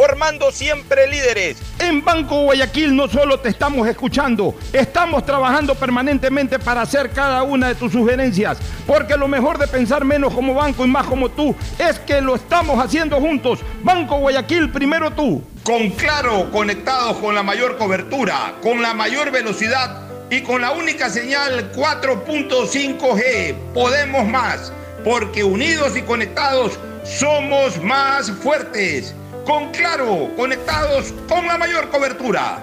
formando siempre líderes. En Banco Guayaquil no solo te estamos escuchando, estamos trabajando permanentemente para hacer cada una de tus sugerencias, porque lo mejor de pensar menos como banco y más como tú es que lo estamos haciendo juntos. Banco Guayaquil, primero tú. Con Claro, conectados con la mayor cobertura, con la mayor velocidad y con la única señal 4.5G, podemos más porque unidos y conectados somos más fuertes. Con Claro, conectados con la mayor cobertura.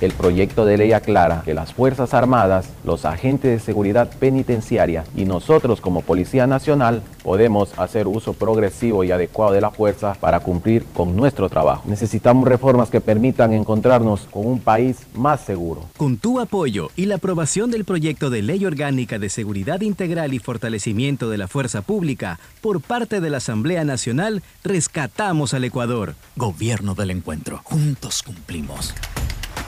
El proyecto de ley aclara que las Fuerzas Armadas, los agentes de seguridad penitenciaria y nosotros como Policía Nacional podemos hacer uso progresivo y adecuado de la fuerza para cumplir con nuestro trabajo. Necesitamos reformas que permitan encontrarnos con un país más seguro. Con tu apoyo y la aprobación del proyecto de ley orgánica de seguridad integral y fortalecimiento de la fuerza pública por parte de la Asamblea Nacional, rescatamos al Ecuador. Gobierno del Encuentro. Juntos cumplimos.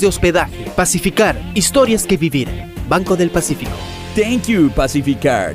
de hospedaje. Pacificar, historias que vivir. Banco del Pacífico. Thank you, Pacificar.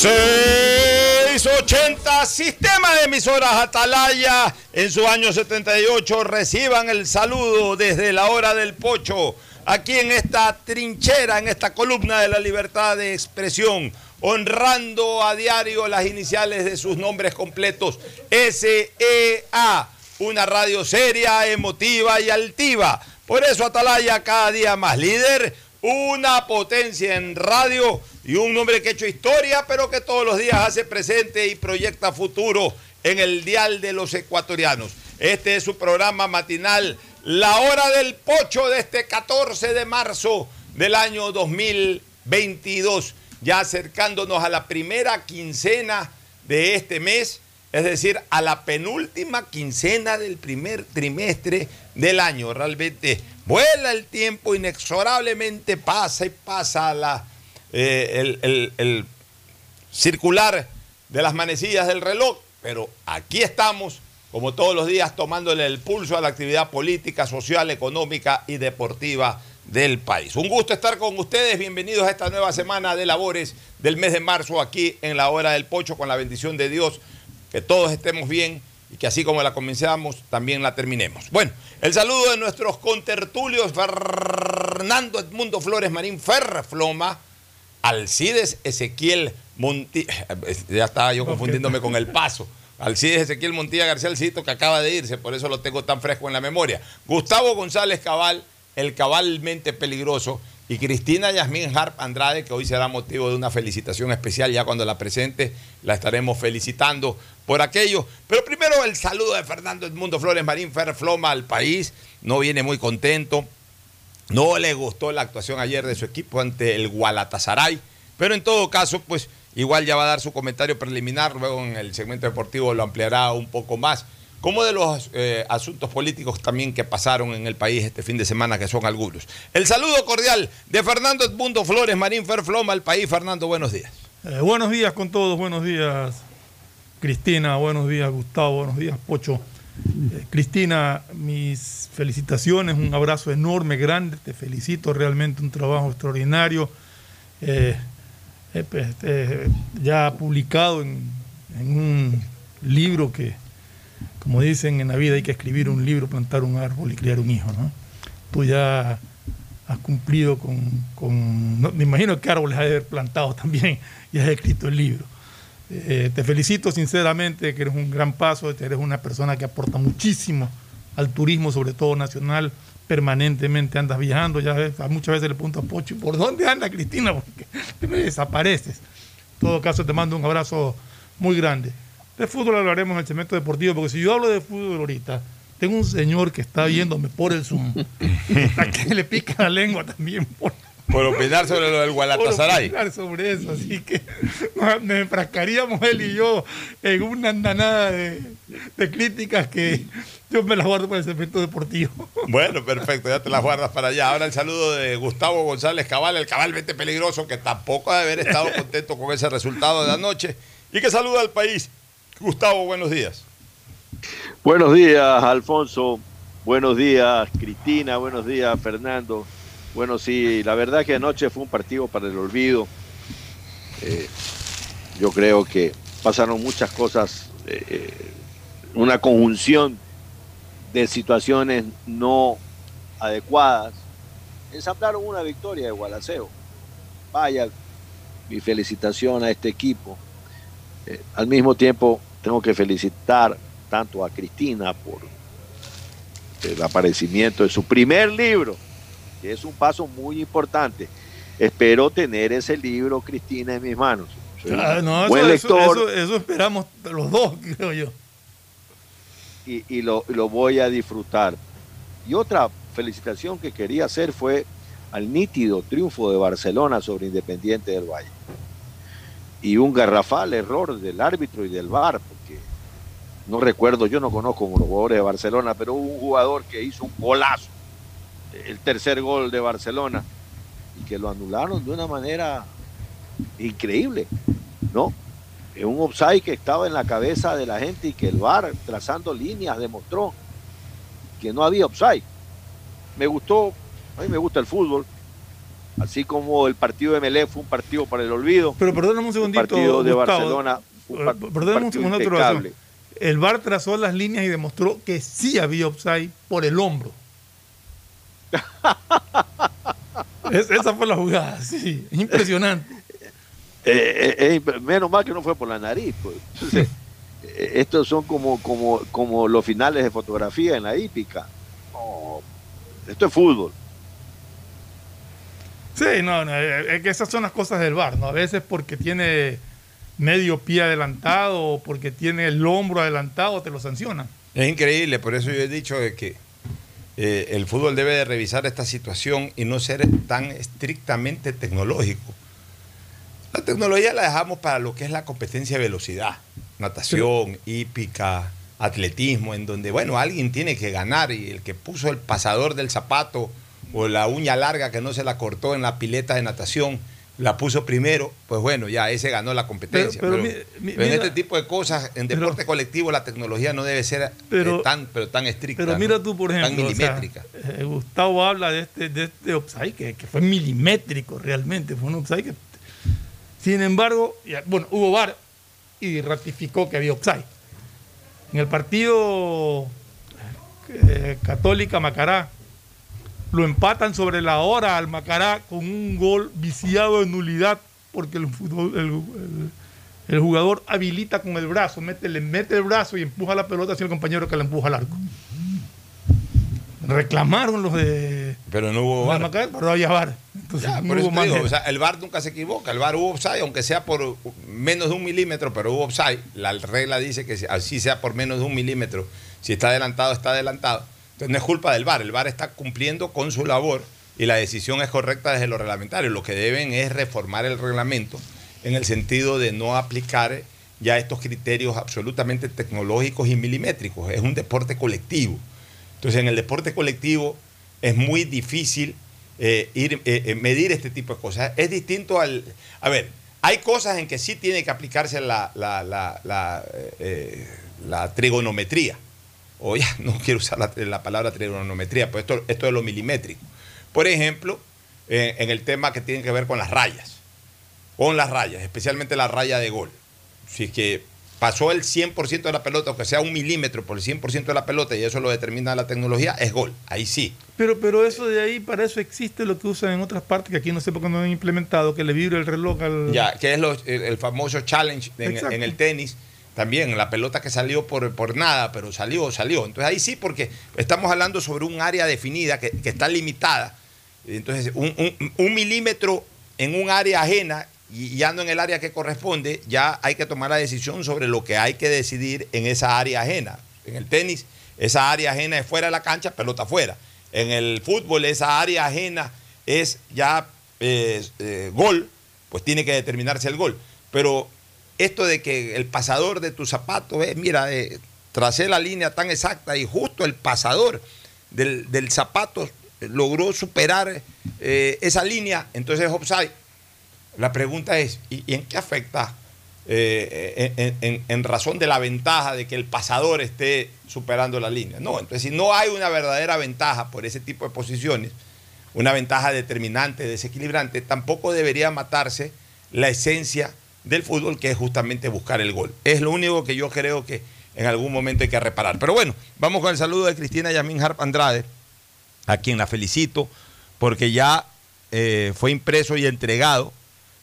680 Sistema de emisoras Atalaya en su año 78 reciban el saludo desde la hora del pocho aquí en esta trinchera, en esta columna de la libertad de expresión, honrando a diario las iniciales de sus nombres completos, SEA, una radio seria, emotiva y altiva. Por eso Atalaya cada día más líder, una potencia en radio y un hombre que ha hecho historia, pero que todos los días hace presente y proyecta futuro en el dial de los ecuatorianos. Este es su programa matinal, La Hora del Pocho, de este 14 de marzo del año 2022, ya acercándonos a la primera quincena de este mes, es decir, a la penúltima quincena del primer trimestre del año. Realmente vuela el tiempo, inexorablemente pasa y pasa la, eh, el, circular de las manecillas del reloj, pero aquí estamos, como todos los días, tomándole el pulso a la actividad política, social, económica y deportiva del país. Un gusto estar con ustedes, bienvenidos a esta nueva semana de labores del mes de marzo aquí en la hora del pocho, con la bendición de Dios, que todos estemos bien y que así como la comenzamos, también la terminemos. Bueno, el saludo de nuestros contertulios, Fernando Edmundo Flores Marín Ferrefloma, Alcides Ezequiel Montilla, ya estaba yo confundiéndome con el paso. Alcides Ezequiel Montilla García Alcito, que acaba de irse, por eso lo tengo tan fresco en la memoria. Gustavo González Cabal, el cabalmente peligroso, y Cristina Yasmín Harp Andrade, que hoy será motivo de una felicitación especial, ya cuando la presente la estaremos felicitando por aquello. Pero primero el saludo de Fernando Edmundo Flores Marín Ferfloma al país, no viene muy contento, no le gustó la actuación ayer de su equipo ante el Gualatasaray, pero en todo caso, pues igual ya va a dar su comentario preliminar, luego en el segmento deportivo lo ampliará un poco más, como de los eh, asuntos políticos también que pasaron en el país este fin de semana, que son algunos. El saludo cordial de Fernando Edmundo Flores, Marín Ferfloma al país. Fernando, buenos días. Eh, buenos días con todos, buenos días Cristina, buenos días Gustavo, buenos días Pocho. Eh, Cristina, mis felicitaciones, un abrazo enorme, grande, te felicito, realmente un trabajo extraordinario, eh, eh, pues, eh, ya publicado en, un libro que, como dicen en la vida, hay que escribir un libro, plantar un árbol y criar un hijo, ¿no? Tú ya has cumplido con, no, me imagino que árboles has de plantado también y has escrito el libro. Eh, te felicito sinceramente, que eres un gran paso, que eres una persona que aporta muchísimo al turismo, sobre todo nacional, permanentemente andas viajando, ya ves, muchas veces le pregunto a Pocho, ¿por dónde anda Cristina? Porque te me desapareces. En todo caso, te mando un abrazo muy grande. De fútbol hablaremos en el segmento deportivo, porque si yo hablo de fútbol ahorita, tengo un señor que está viéndome por el Zoom, que le pica la lengua también por, Por opinar sobre lo del por Gualatasaray. opinar sobre eso, así que nos enfrascaríamos él y yo en una andanada de, de críticas que yo me las guardo para el segmento deportivo. Bueno, perfecto, ya te las guardas para allá. Ahora el saludo de Gustavo González Cabal, el cabalmente peligroso, que tampoco ha de haber estado contento con ese resultado de anoche y que saluda al país. Gustavo, buenos días. Buenos días, Alfonso. Buenos días, Cristina. Buenos días, Fernando. Bueno, sí, la verdad que anoche fue un partido para el olvido. Eh, yo creo que pasaron muchas cosas, eh, eh, una conjunción de situaciones no adecuadas. Ensamblaron una victoria de Gualaceo. Vaya, mi felicitación a este equipo. Al mismo tiempo, tengo que felicitar tanto a Cristina por el aparecimiento de su primer libro, que es un paso muy importante. Espero tener ese libro, Cristina, en mis manos. Ah, no, buen eso, lector eso- eso esperamos los dos, creo yo. y, y lo, lo voy a disfrutar. Y otra felicitación que quería hacer fue al nítido triunfo de Barcelona sobre Independiente del Valle. Y un garrafal error del árbitro y del VAR, porque no recuerdo, yo no conozco como los jugadores de Barcelona, pero hubo un jugador que hizo un golazo, el tercer gol de Barcelona, y que lo anularon de una manera increíble, ¿no? Es un offside que estaba en la cabeza de la gente y que el VAR, trazando líneas, demostró que no había offside. Me gustó, a mí me gusta el fútbol, así como el partido de Melé fue un partido para el olvido. Pero perdóname un el segundito. partido de Gustavo. Barcelona un, Eh, par- un Perdóname un segundo impecable. El VAR trazó las líneas y demostró que sí había offside por el hombro. Es- esa fue la jugada, sí. Impresionante. Eh, eh, eh, menos mal que no fue por la nariz. pues. Entonces, eh, estos son como, como, como los finales de fotografía en la hípica. Esto es fútbol. Sí, no, no, es que esas son las cosas del VAR, ¿no? A veces porque tiene medio pie adelantado o porque tiene el hombro adelantado te lo sancionan. Es increíble, por eso yo he dicho de que eh, el fútbol debe de revisar esta situación y no ser tan estrictamente tecnológico. La tecnología la dejamos para lo que es la competencia de velocidad, natación, hípica, atletismo, en donde, bueno, alguien tiene que ganar y el que puso el pasador del zapato o la uña larga que no se la cortó en la pileta de natación, la puso primero, pues bueno, ya ese ganó la competencia. Pero- Pero, pero mi- mi- pero en mira- este tipo de cosas, en deporte colectivo, la tecnología no debe ser eh, tan, pero tan estricta. Pero mira tú, por ejemplo, Tan o sea, milimétrica. eh, Gustavo habla de este, de este offside que, que fue milimétrico realmente, fue un offside que... Sin embargo, ya- bueno, hubo VAR y ratificó que había offside. En el partido eh, Católica Macará, lo empatan sobre la hora al Macará con un gol viciado de nulidad porque el, fútbol- el- el- el jugador habilita con el brazo, mete, le mete el brazo y empuja la pelota hacia el compañero que la empuja al arco. Reclamaron los de Pero no hubo VAR. Macará, pero había VAR. Entonces, Ya, no hubo digo, o sea, el VAR nunca se equivoca. El VAR hubo offside, aunque sea por menos de un milímetro, pero hubo offside. La regla dice que así sea por menos de un milímetro. Si está adelantado, está adelantado. No es culpa del VAR. El VAR está cumpliendo con su labor y la decisión es correcta desde lo reglamentario. Lo que deben es reformar el reglamento en el sentido de no aplicar ya estos criterios absolutamente tecnológicos y milimétricos. Es un deporte colectivo. Entonces en el deporte colectivo es muy difícil eh, ir, eh, eh, medir este tipo de cosas. Es distinto al... A ver, hay cosas en que sí tiene que aplicarse la, la, la trigonometría. O ya no quiero usar la, la palabra trigonometría, pues esto, esto es lo milimétrico. Por ejemplo, eh, en el tema que tiene que ver con las rayas. Con las rayas, especialmente la raya de gol. Si es que pasó el 100% de la pelota, aunque sea un milímetro por el 100% de la pelota, y eso lo determina la tecnología, es gol. Ahí sí. Pero, pero eso de ahí, para eso existe lo que usan en otras partes, que aquí no sé por qué no han implementado, que le vibre el reloj al... Ya, que es lo- el, el famoso challenge en el tenis. También la pelota que salió por, por nada, pero salió, salió. Entonces ahí sí, porque estamos hablando sobre un área definida que, que está limitada. Entonces, un, un- milímetro en un área ajena y ya no en el área que corresponde, ya hay que tomar la decisión sobre lo que hay que decidir en esa área ajena. En el tenis, esa área ajena es fuera de la cancha, pelota fuera. En el fútbol, esa área ajena es ya eh, eh, gol, pues tiene que determinarse el gol. Pero esto de que el pasador de tu zapato es, mira, eh, tracé la línea tan exacta y justo el pasador del, del zapato logró superar eh, esa línea, entonces es. La pregunta es, ¿y, en qué afecta eh, en- en razón de la ventaja de que el pasador esté superando la línea? No, entonces si no hay una verdadera ventaja por ese tipo de posiciones, una ventaja determinante, desequilibrante, tampoco debería matarse la esencia del fútbol, que es justamente buscar el gol. Es lo único que yo creo que en algún momento hay que reparar. Pero bueno, vamos con el saludo de Cristina Yamin Harp Andrade, a quien la felicito, porque ya eh, fue impreso y entregado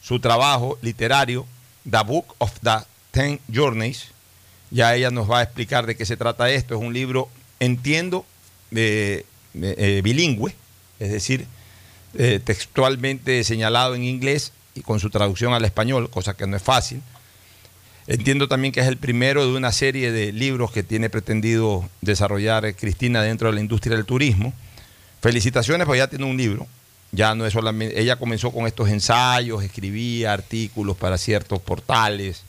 su trabajo literario, The Book of the Ten Journeys. Ya ella nos va a explicar de qué se trata esto. Es un libro, entiendo, eh, bilingüe, es decir, eh, textualmente señalado en inglés y con su traducción al español, cosa que no es fácil. Entiendo también que es el primero de una serie de libros que tiene pretendido desarrollar eh, Cristina dentro de la industria del turismo. Felicitaciones, porque ya tiene un libro. Ya no es solamente. Ella comenzó con estos ensayos, escribía artículos para ciertos portales,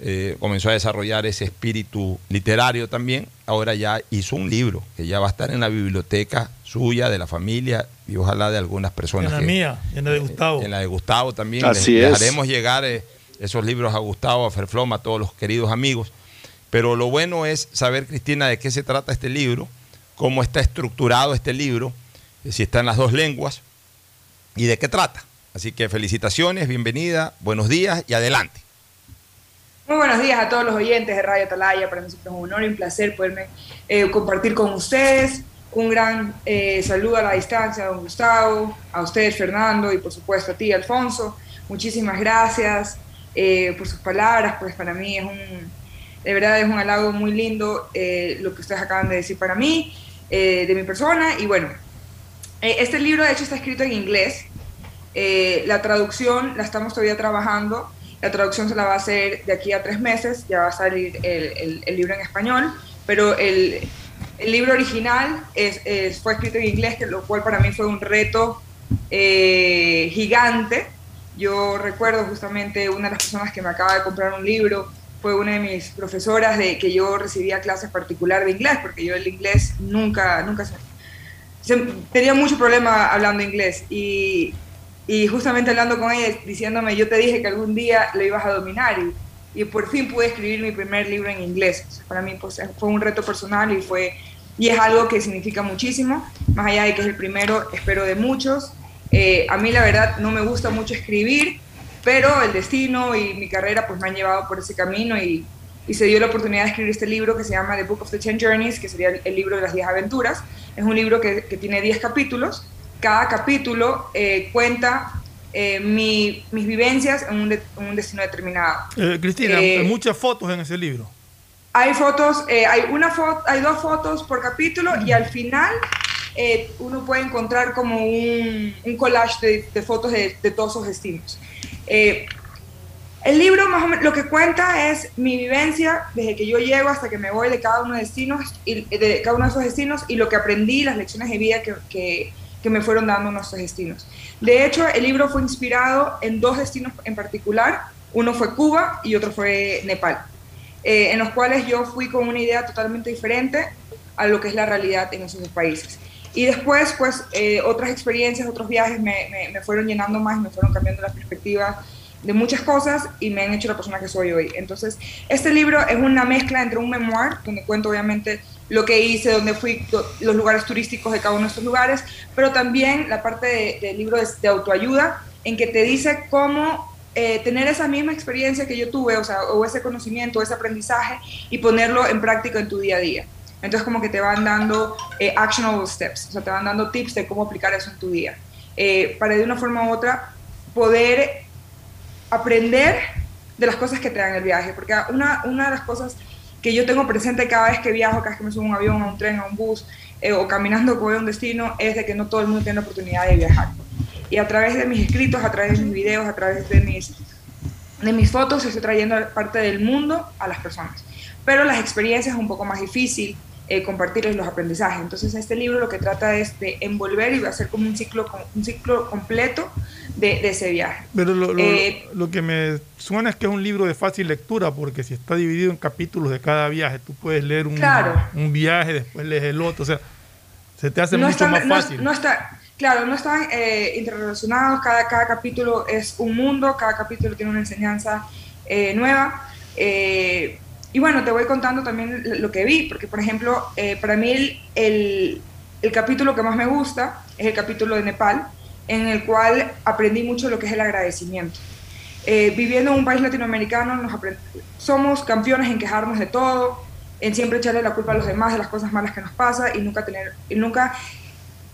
eh, comenzó a desarrollar ese espíritu literario también. Ahora ya hizo un libro que ya va a estar en la biblioteca suya, de la familia y ojalá de algunas personas. En la que- mía, en la de Gustavo. en la de Gustavo también. Así Les- es. Dejaremos llegar eh, esos libros a Gustavo, a Ferfloma, a todos los queridos amigos. Pero lo bueno es saber, Cristina, de qué se trata este libro, cómo está estructurado este libro, eh, si está en las dos lenguas y de qué trata. Así que felicitaciones, bienvenida, buenos días y adelante. Muy buenos días a todos los oyentes de Radio Atalaya. Para mí siempre es un honor y un placer poderme eh, compartir con ustedes. Un gran eh, saludo a la distancia don Gustavo, a ustedes Fernando y por supuesto a ti Alfonso. Muchísimas gracias eh, por sus palabras, pues para mí es un, de verdad es un halago muy lindo eh, lo que ustedes acaban de decir para mí, de mi persona. Y bueno, este libro de hecho está escrito en inglés. La traducción la estamos todavía trabajando. La traducción se la va a hacer de aquí a tres meses. Ya va a salir el libro en español. Pero el, el libro original es, es- fue escrito en inglés, que lo cual para mí fue un reto eh, gigante. Yo recuerdo justamente una de las personas que me acaba de comprar un libro fue una de mis profesoras de que yo recibía clases particular de inglés, porque yo el inglés nunca, nunca se, se- tenía mucho problema hablando inglés y, y justamente hablando con ella diciéndome yo te dije que algún día lo ibas a dominar y, y por fin pude escribir mi primer libro en inglés. O sea, para mí pues, fue un reto personal y fue y es algo que significa muchísimo, más allá de que es el primero, espero de muchos. Eh, a mí la verdad no me gusta mucho escribir, pero el destino y mi carrera pues me han llevado por ese camino y, y se dio la oportunidad de escribir este libro que se llama The Book of the Ten Journeys, que sería el, libro de las 10 aventuras. Es un libro que, que tiene 10 capítulos. Cada capítulo eh, cuenta eh, mi- mis vivencias en un, de- en un destino determinado. Eh, Cristina, Eh, muchas fotos en ese libro. Hay fotos, eh, hay, una foto, hay dos fotos por capítulo y al final eh, uno puede encontrar como un, collage de, fotos de, todos esos destinos. Eh, el libro más o menos lo que cuenta es mi vivencia desde que yo llego hasta que me voy de cada uno de destinos y de cada uno de esos destinos y lo que aprendí, las lecciones de vida que, que- que me fueron dando nuestros destinos. De hecho, el libro fue inspirado en dos destinos en particular. Uno fue Cuba y otro fue Nepal, eh, en los cuales yo fui con una idea totalmente diferente a lo que es la realidad en esos dos países. Y después, pues, eh, otras experiencias, otros viajes me, me- fueron llenando más, me fueron cambiando la perspectiva de muchas cosas y me han hecho la persona que soy hoy. Entonces, este libro es una mezcla entre un memoir, donde cuento obviamente lo que hice, donde fui, los lugares turísticos de cada uno de estos lugares, pero también la parte de- del libro de, de autoayuda, en que te dice cómo eh, tener esa misma experiencia que yo tuve, o sea, o ese conocimiento, ese aprendizaje, y ponerlo en práctica en tu día a día. Entonces, como que te van dando eh, actionable steps, o sea, te van dando tips de cómo aplicar eso en tu día. Eh, para de una forma u otra poder aprender de las cosas que te dan el viaje, porque una, una de las cosas que yo tengo presente cada vez que viajo, cada vez que me subo a un avión, a un tren, a un bus, eh, o caminando a un destino, es de que no todo el mundo tiene la oportunidad de viajar. Y a través de mis escritos, a través de mis videos, a través de mis, de mis fotos, estoy trayendo parte del mundo a las personas. Pero las experiencias es un poco más difícil eh, compartirles los aprendizajes. Entonces este libro lo que trata es de envolver y hacer como un ciclo, un ciclo completo de, de ese viaje. Pero lo, lo- Eh, lo que me suena es que es un libro de fácil lectura, porque si está dividido en capítulos de cada viaje, tú puedes leer un, Claro. un viaje, después lees el otro. O sea, se te hace no mucho están- más no- fácil. no está, claro, no están eh, interrelacionados, cada, cada capítulo es un mundo, cada capítulo tiene una enseñanza eh, nueva. eh, y bueno, te voy contando también lo que vi, porque por ejemplo, eh, para mí el, el- capítulo que más me gusta es el capítulo de Nepal, en el cual aprendí mucho lo que es el agradecimiento. Viviendo en un país latinoamericano, nos somos campeones en quejarnos de todo, en siempre echarle la culpa a los demás de las cosas malas que nos pasa y nunca tener, y nunca,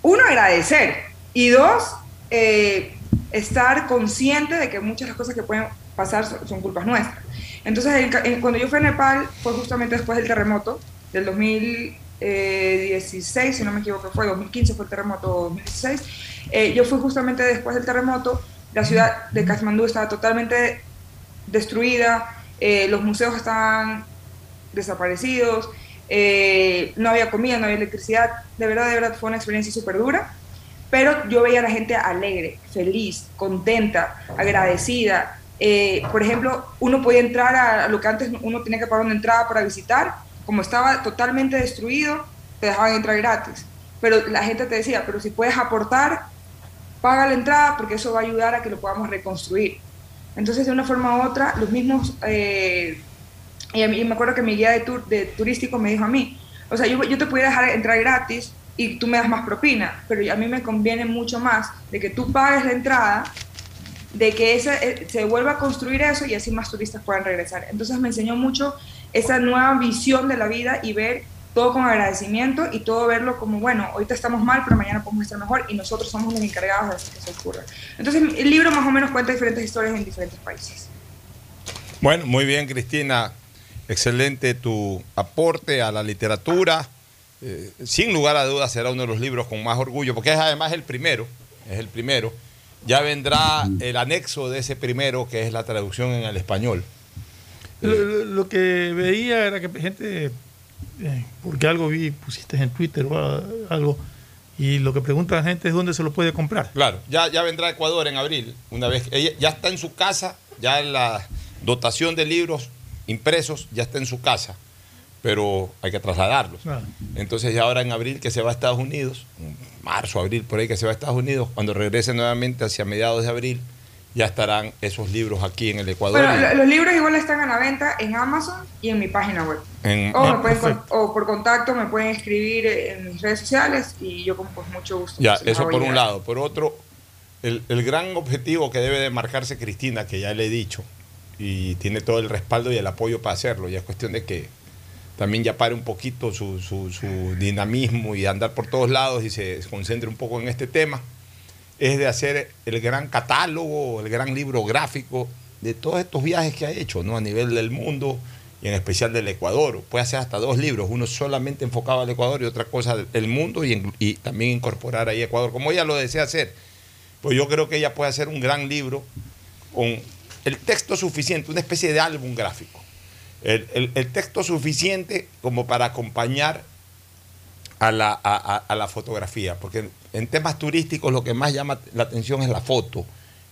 uno, agradecer y dos, eh, estar consciente de que muchas de las cosas que pueden pasar son, culpas nuestras. Entonces, en- cuando yo fui a Nepal fue justamente después del terremoto del 2016, si no me equivoco, fue 2015 fue el terremoto 2016. Eh, yo fui justamente después del terremoto la ciudad de Katmandú estaba totalmente destruida, eh, los museos estaban desaparecidos, eh, no había comida, no había electricidad, de verdad, de verdad fue una experiencia súper dura, pero yo veía a la gente alegre, feliz, contenta, agradecida. Eh, por ejemplo, uno podía entrar a lo que antes uno tenía que pagar una entrada para visitar, como estaba totalmente destruido, te dejaban entrar gratis. Pero la gente te decía, pero si puedes aportar, paga la entrada porque eso va a ayudar a que lo podamos reconstruir. Entonces, de una forma u otra, los mismos, eh, y, a mí, y me acuerdo que mi guía de, tour, de turístico me dijo a mí, o sea, yo, yo te pudiera dejar entrar gratis y tú me das más propina, pero a mí me conviene mucho más de que tú pagues la entrada, de que ese, eh, se vuelva a construir eso y así más turistas puedan regresar. Entonces me enseñó mucho esa nueva visión de la vida y ver todo con agradecimiento y todo verlo como, bueno, ahorita estamos mal, pero mañana podemos estar mejor y nosotros somos los encargados de hacer que eso ocurra. Entonces el libro más o menos cuenta diferentes historias en diferentes países. Bueno, muy bien, Cristina. Excelente tu aporte a la literatura. Eh, sin lugar a dudas será uno de los libros con más orgullo, porque es además el primero, es el primero. Ya vendrá el anexo de ese primero, que es la traducción en el español. Lo, lo- lo que veía era que gente, eh, porque algo vi, pusiste en Twitter o algo, y lo que pregunta la gente es dónde se lo puede comprar. Claro, ya, ya vendrá a Ecuador en abril, una vez que ella ya está en su casa, ya la dotación de libros impresos ya está en su casa, pero hay que trasladarlos. Entonces ya ahora en abril que se va a Estados Unidos, marzo, abril, por ahí que se va a Estados Unidos, cuando regrese nuevamente hacia mediados de abril, ya estarán esos libros aquí en el Ecuador. Bueno, los libros igual están a la venta en Amazon y en mi página web. en- O, Ah, me pueden con- perfecto. o por contacto me pueden escribir en mis redes sociales y yo con pues, mucho gusto. Ya, los eso por un lado. Por otro, el, el gran objetivo que debe de marcarse Cristina, que ya le he dicho, y tiene todo el respaldo y el apoyo para hacerlo, ya es cuestión de que también ya pare un poquito su, su- dinamismo y andar por todos lados y se concentre un poco en este tema, es de hacer el gran catálogo, el gran libro gráfico de todos estos viajes que ha hecho, ¿no? A nivel del mundo y en especial del Ecuador. Puede hacer hasta dos libros, uno solamente enfocado al Ecuador y otra cosa del mundo y, y también incorporar ahí Ecuador, como ella lo desea hacer. Pues yo creo que ella puede hacer un gran libro con el texto suficiente, una especie de álbum gráfico. El, el- el texto suficiente como para acompañar a la, a- a- a la fotografía, porque en temas turísticos lo que más llama la atención es la foto,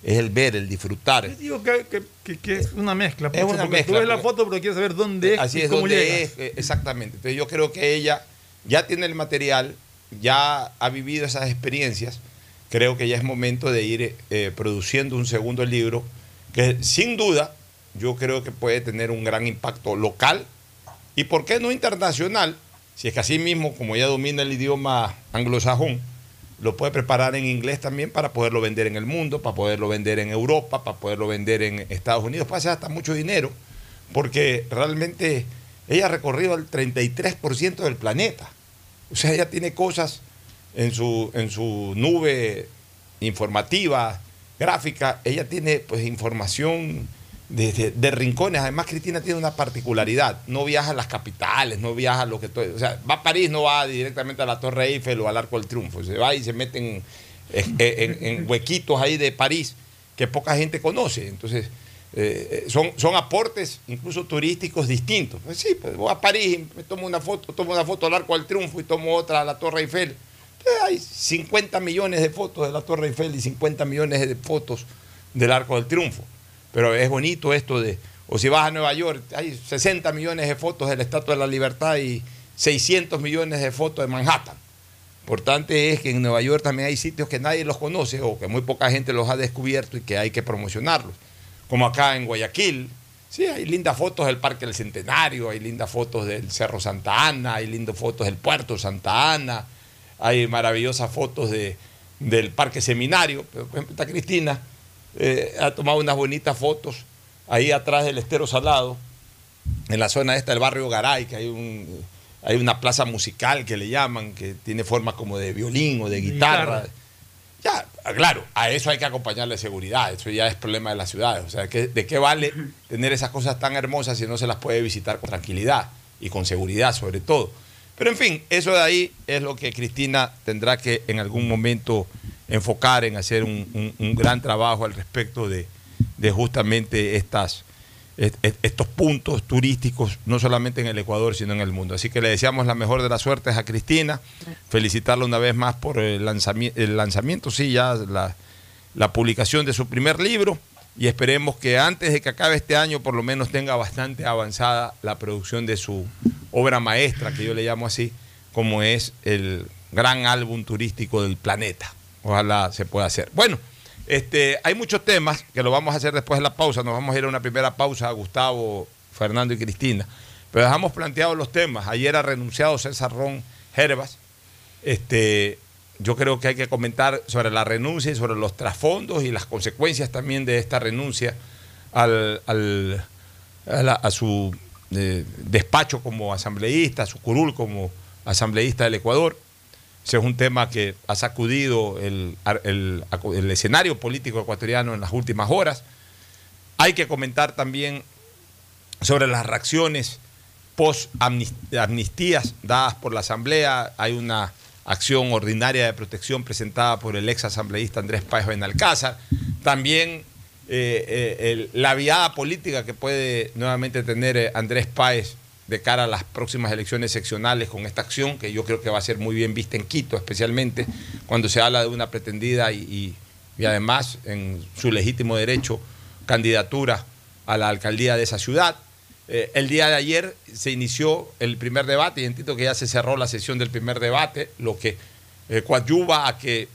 es el ver, el disfrutar. Yo digo que, que- que- que es una mezcla. Es una mezcla, Tú ves la foto, pero quieres saber dónde es Así y es, cómo es, eh, exactamente. Entonces yo creo que ella ya tiene el material, ya ha vivido esas experiencias. Creo que ya es momento de ir eh, produciendo un segundo libro que sin duda yo creo que puede tener un gran impacto local y por qué no internacional, si es que así mismo, como ella domina el idioma anglosajón, lo puede preparar en inglés también para poderlo vender en el mundo, para poderlo vender en Europa, para poderlo vender en Estados Unidos, puede hacer hasta mucho dinero, porque realmente ella ha recorrido el 33% del planeta. O sea, ella tiene cosas en su, en su nube informativa, gráfica, ella tiene pues información de, de- rincones. Además, Cristina tiene una particularidad. No viaja a las capitales, no viaja a lo que todo. O sea, va a París, no va directamente a la Torre Eiffel o al Arco del Triunfo. Se va y se mete en, huequitos ahí de París que poca gente conoce. Entonces, eh, son, son aportes incluso turísticos distintos. Pues sí, pues voy a París, me tomo una foto, tomo una foto al Arco del Triunfo y tomo otra a la Torre Eiffel. Hay 50 millones de fotos de la Torre Eiffel y 50 millones de fotos del Arco del Triunfo. Pero es bonito esto de, o si vas a Nueva York, hay 60 millones de fotos de la Estatua de la Libertad y 600 millones de fotos de Manhattan. Importante es que en Nueva York también hay sitios que nadie los conoce o que muy poca gente los ha descubierto y que hay que promocionarlos. Como acá en Guayaquil, sí, hay lindas fotos del Parque del Centenario, hay lindas fotos del Cerro Santa Ana, hay lindas fotos del Puerto Santa Ana, hay maravillosas fotos de, del Parque Seminario. Pero, Por ejemplo, esta Cristina eh, ha tomado unas bonitas fotos ahí atrás del Estero Salado, en la zona esta del barrio Garay, que hay un hay una plaza musical que le llaman, que tiene forma como de violín o de guitarra. Ya, claro, a eso hay que acompañarle seguridad, eso ya es problema de las ciudades. O sea, ¿qué- ¿de qué vale tener esas cosas tan hermosas si no se las puede visitar con tranquilidad y con seguridad sobre todo? Pero en fin, eso de ahí es lo que Cristina tendrá que en algún momento enfocar en hacer un, un- gran trabajo al respecto de, de justamente estas, est- est- estos puntos turísticos, no solamente en el Ecuador, sino en el mundo. Así que le deseamos la mejor de las suertes a Cristina, felicitarla una vez más por el lanzamiento, el lanzamiento sí, ya la, la publicación de su primer libro y esperemos que antes de que acabe este año por lo menos tenga bastante avanzada la producción de su obra maestra, que yo le llamo así, como es el gran álbum turístico del planeta. Ojalá se pueda hacer. Bueno, este, hay muchos temas que lo vamos a hacer después de la pausa. Nos vamos a ir a una primera pausa, Gustavo, Fernando y Cristina. Pero dejamos planteados los temas. Ayer ha renunciado César Ron Herbas. Este, yo creo que hay que comentar sobre la renuncia y sobre los trasfondos y las consecuencias también de esta renuncia al, al- a, a su despacho como asambleísta, su curul como asambleísta del Ecuador. Ese es un tema que ha sacudido el, escenario político ecuatoriano en las últimas horas. Hay que comentar también sobre las reacciones post amnistías dadas por la Asamblea. Hay una acción ordinaria de protección presentada por el ex asambleísta Andrés Páez Benalcázar. También eh, eh, la viada política que puede nuevamente tener eh, Andrés Páez de cara a las próximas elecciones seccionales con esta acción, que yo creo que va a ser muy bien vista en Quito, especialmente cuando se habla de una pretendida y, además en su legítimo derecho candidatura a la alcaldía de esa ciudad. El día de ayer se inició el primer debate y entiendo que ya se cerró la sesión del primer debate, lo que eh, coadyuva a que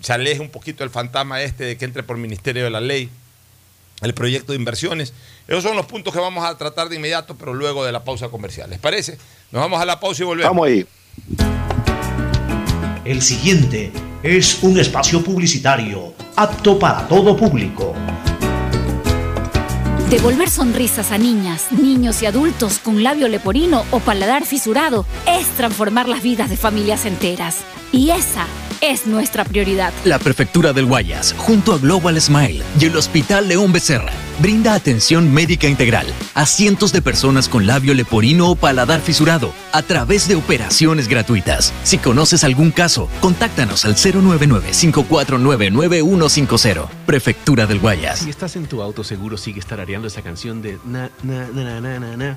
se aleje un poquito el fantasma este de que entre por Ministerio de la Ley el proyecto de inversiones. Esos son los puntos que vamos a tratar de inmediato, pero luego de la pausa comercial. ¿Les parece? Nos vamos a la pausa y volvemos. Vamos ahí. El siguiente es un espacio publicitario apto para todo público. Devolver sonrisas a niñas, niños y adultos con labio leporino o paladar fisurado es transformar las vidas de familias enteras. Y esa es nuestra prioridad. La Prefectura del Guayas, junto a Global Smile y el Hospital León Becerra, brinda atención médica integral a cientos de personas con labio leporino o paladar fisurado a través de operaciones gratuitas. Si conoces algún caso, contáctanos al 099-549-9150. Prefectura del Guayas. Si estás en tu auto, seguro sigues tarareando esa canción de na, na, na, na, na, na, na,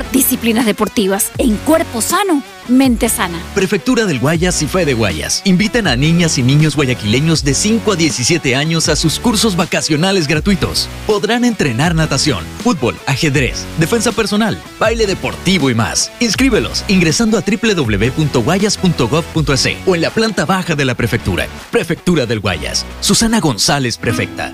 disciplinas deportivas en cuerpo sano, mente sana. Prefectura del Guayas y Fe de Guayas invitan a niñas y niños guayaquileños de 5 a 17 años a sus cursos vacacionales gratuitos. Podrán entrenar natación, fútbol, ajedrez, defensa personal, baile deportivo y más. Inscríbelos ingresando a www.guayas.gov.es o en la planta baja de la prefectura. Prefectura del Guayas. Susana González, prefecta.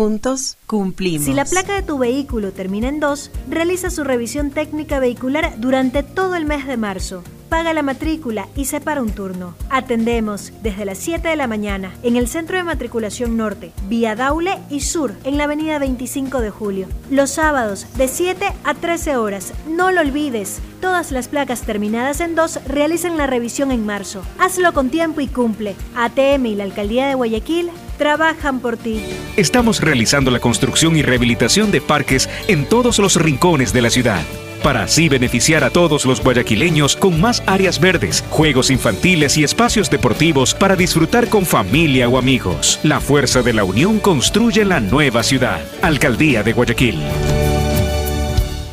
Juntos cumplimos. Si la placa de tu vehículo termina en 2, realiza su revisión técnica vehicular durante todo el mes de marzo. Paga la matrícula y separa un turno. Atendemos desde las 7 de la mañana en el Centro de Matriculación Norte, vía Daule y Sur, en la avenida 25 de Julio. Los sábados de 7 a 13 horas. No lo olvides. Todas las placas terminadas en 2 realizan la revisión en marzo. Hazlo con tiempo y cumple. ATM y la Alcaldía de Guayaquil trabajan por ti. Estamos realizando la construcción y rehabilitación de parques en todos los rincones de la ciudad. Para así beneficiar a todos los guayaquileños con más áreas verdes, juegos infantiles y espacios deportivos para disfrutar con familia o amigos. La fuerza de la unión construye la nueva ciudad. Alcaldía de Guayaquil.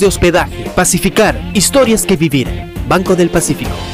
de hospedaje. Pacificar, historias que vivir. Banco del Pacífico.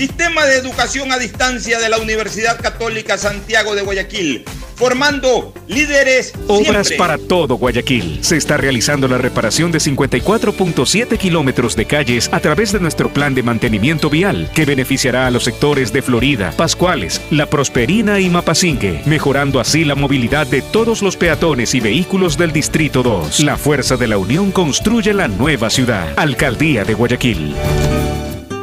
Sistema de Educación a Distancia de la Universidad Católica Santiago de Guayaquil, formando líderes Obras siempre. para todo Guayaquil. Se está realizando la reparación de 54.7 kilómetros de calles a través de nuestro plan de mantenimiento vial, que beneficiará a los sectores de Florida, Pascuales, La Prosperina y Mapasingue, mejorando así la movilidad de todos los peatones y vehículos del Distrito 2. La fuerza de la unión construye la nueva ciudad. Alcaldía de Guayaquil.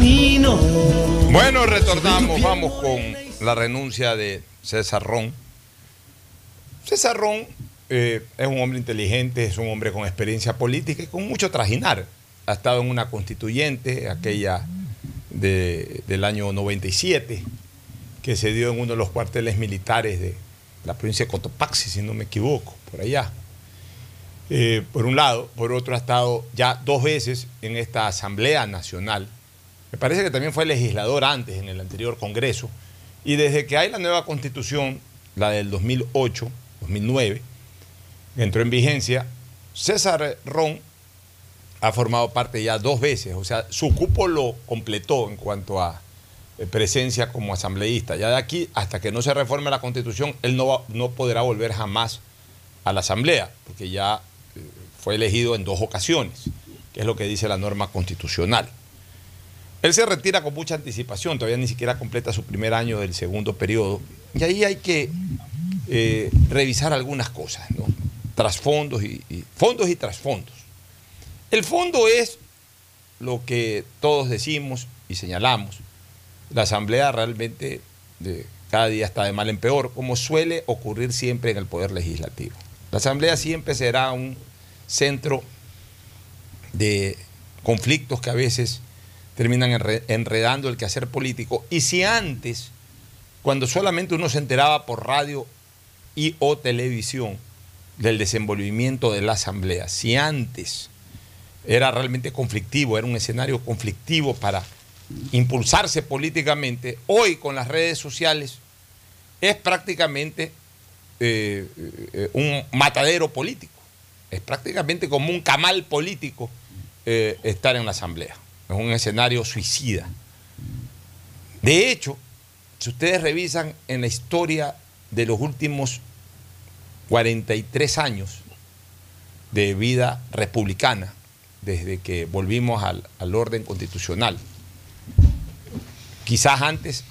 Camino. Bueno, retornamos, vamos con la renuncia de César Ron. César Ron eh, es un hombre inteligente, es un hombre con experiencia política y con mucho trajinar. Ha estado en una constituyente, aquella de, del año 97, que se dio en uno de los cuarteles militares de la provincia de Cotopaxi, si no me equivoco, por allá. Eh, por un lado, por otro ha estado ya dos veces en esta Asamblea Nacional. Me parece que también fue legislador antes en el anterior Congreso. Y desde que hay la nueva constitución, la del 2008, 2009, entró en vigencia, César Ron ha formado parte ya dos veces, o sea, su cupo lo completó en cuanto a eh, presencia como asambleísta. Ya de aquí, hasta que no se reforme la constitución, él no, no podrá volver jamás a la asamblea, porque ya eh, fue elegido en dos ocasiones, que es lo que dice la norma constitucional. Él se retira con mucha anticipación, todavía ni siquiera completa su primer año del segundo periodo, y ahí hay que eh, revisar algunas cosas, ¿no? Trasfondos y, y fondos y trasfondos. El fondo es lo que todos decimos y señalamos. La Asamblea realmente cada día está de mal en peor, como suele ocurrir siempre en el Poder Legislativo. La Asamblea siempre será un centro de conflictos que a veces terminan enredando el quehacer político. Y si antes, cuando solamente uno se enteraba por radio y o televisión del desenvolvimiento de la Asamblea, si antes era realmente conflictivo, era un escenario conflictivo para impulsarse políticamente, hoy con las redes sociales es prácticamente eh, eh, un matadero político, es prácticamente como un camal político eh, estar en la asamblea, es un escenario suicida. De hecho, si ustedes revisan en la historia de los últimos 43 años de vida republicana, desde que volvimos al, orden constitucional. Quizás antes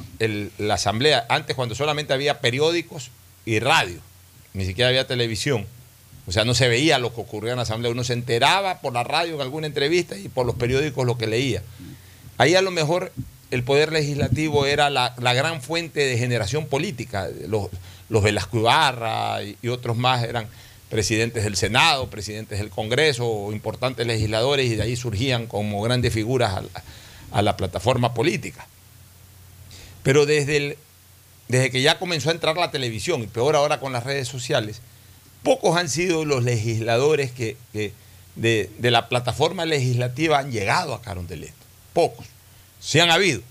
la asamblea, antes cuando solamente había periódicos y radio, ni siquiera había televisión. O sea, no se veía lo que ocurría en la asamblea, uno se enteraba por la radio en alguna entrevista y por los periódicos lo que leía. Ahí a lo mejor el poder legislativo era la, gran fuente de generación política. Los, los Velasco Ibarra y otros más eran presidentes del Senado, presidentes del Congreso, importantes legisladores, y de ahí surgían como grandes figuras a la, plataforma política. Pero desde, desde que ya comenzó a entrar la televisión, y peor ahora con las redes sociales, pocos han sido los legisladores que, de, la plataforma legislativa han llegado a Carondelet. Pocos. Sí han habido.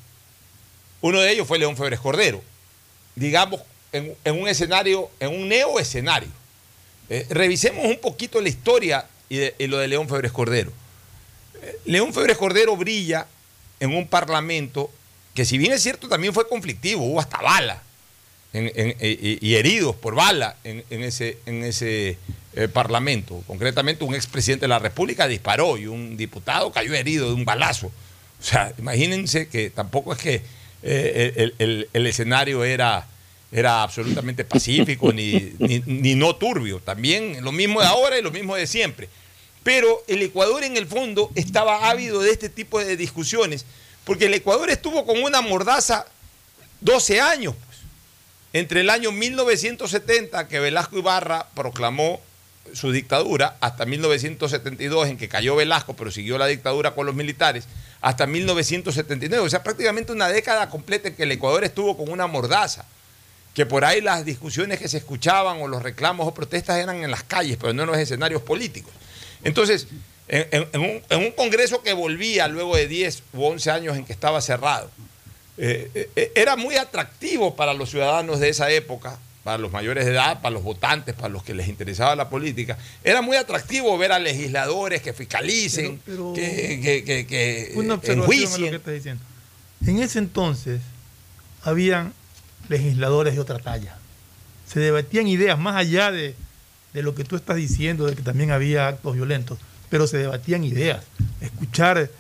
Uno de ellos fue León Febres Cordero. Digamos, en, un escenario, en un neo escenario eh, revisemos un poquito la historia y, lo de León Febres Cordero. Eh, León Febres Cordero brilla en un parlamento que si bien es cierto también fue conflictivo, hubo hasta bala y, heridos por bala en, ese, en ese eh, parlamento. Concretamente un expresidente de la República disparó y un diputado cayó herido de un balazo. O sea, imagínense que tampoco es que el escenario era era absolutamente pacífico ni, ni, no turbio. También lo mismo de ahora y lo mismo de siempre. Pero el Ecuador en el fondo estaba ávido de este tipo de discusiones, porque el Ecuador estuvo con una mordaza 12 años. Entre el año 1970 que Velasco Ibarra proclamó su dictadura, hasta 1972 en que cayó Velasco, pero siguió la dictadura con los militares, hasta 1979, o sea, prácticamente una década completa en que el Ecuador estuvo con una mordaza que por ahí las discusiones que se escuchaban o los reclamos o protestas eran en las calles, pero no en los escenarios políticos. Entonces, en, un, un Congreso que volvía luego de 10 u 11 años en que estaba cerrado. Eh, eh, eh, era muy atractivo para los ciudadanos de esa época, para los mayores de edad, para los votantes, para los que les interesaba la política. Era muy atractivo ver a legisladores que fiscalicen, Pero- pero- que, que- que- que Una observación a lo que estás diciendo. En ese entonces habían legisladores de otra talla. Se debatían ideas más allá de, de lo que tú estás diciendo, de que también había actos violentos, pero se debatían ideas. Escuchar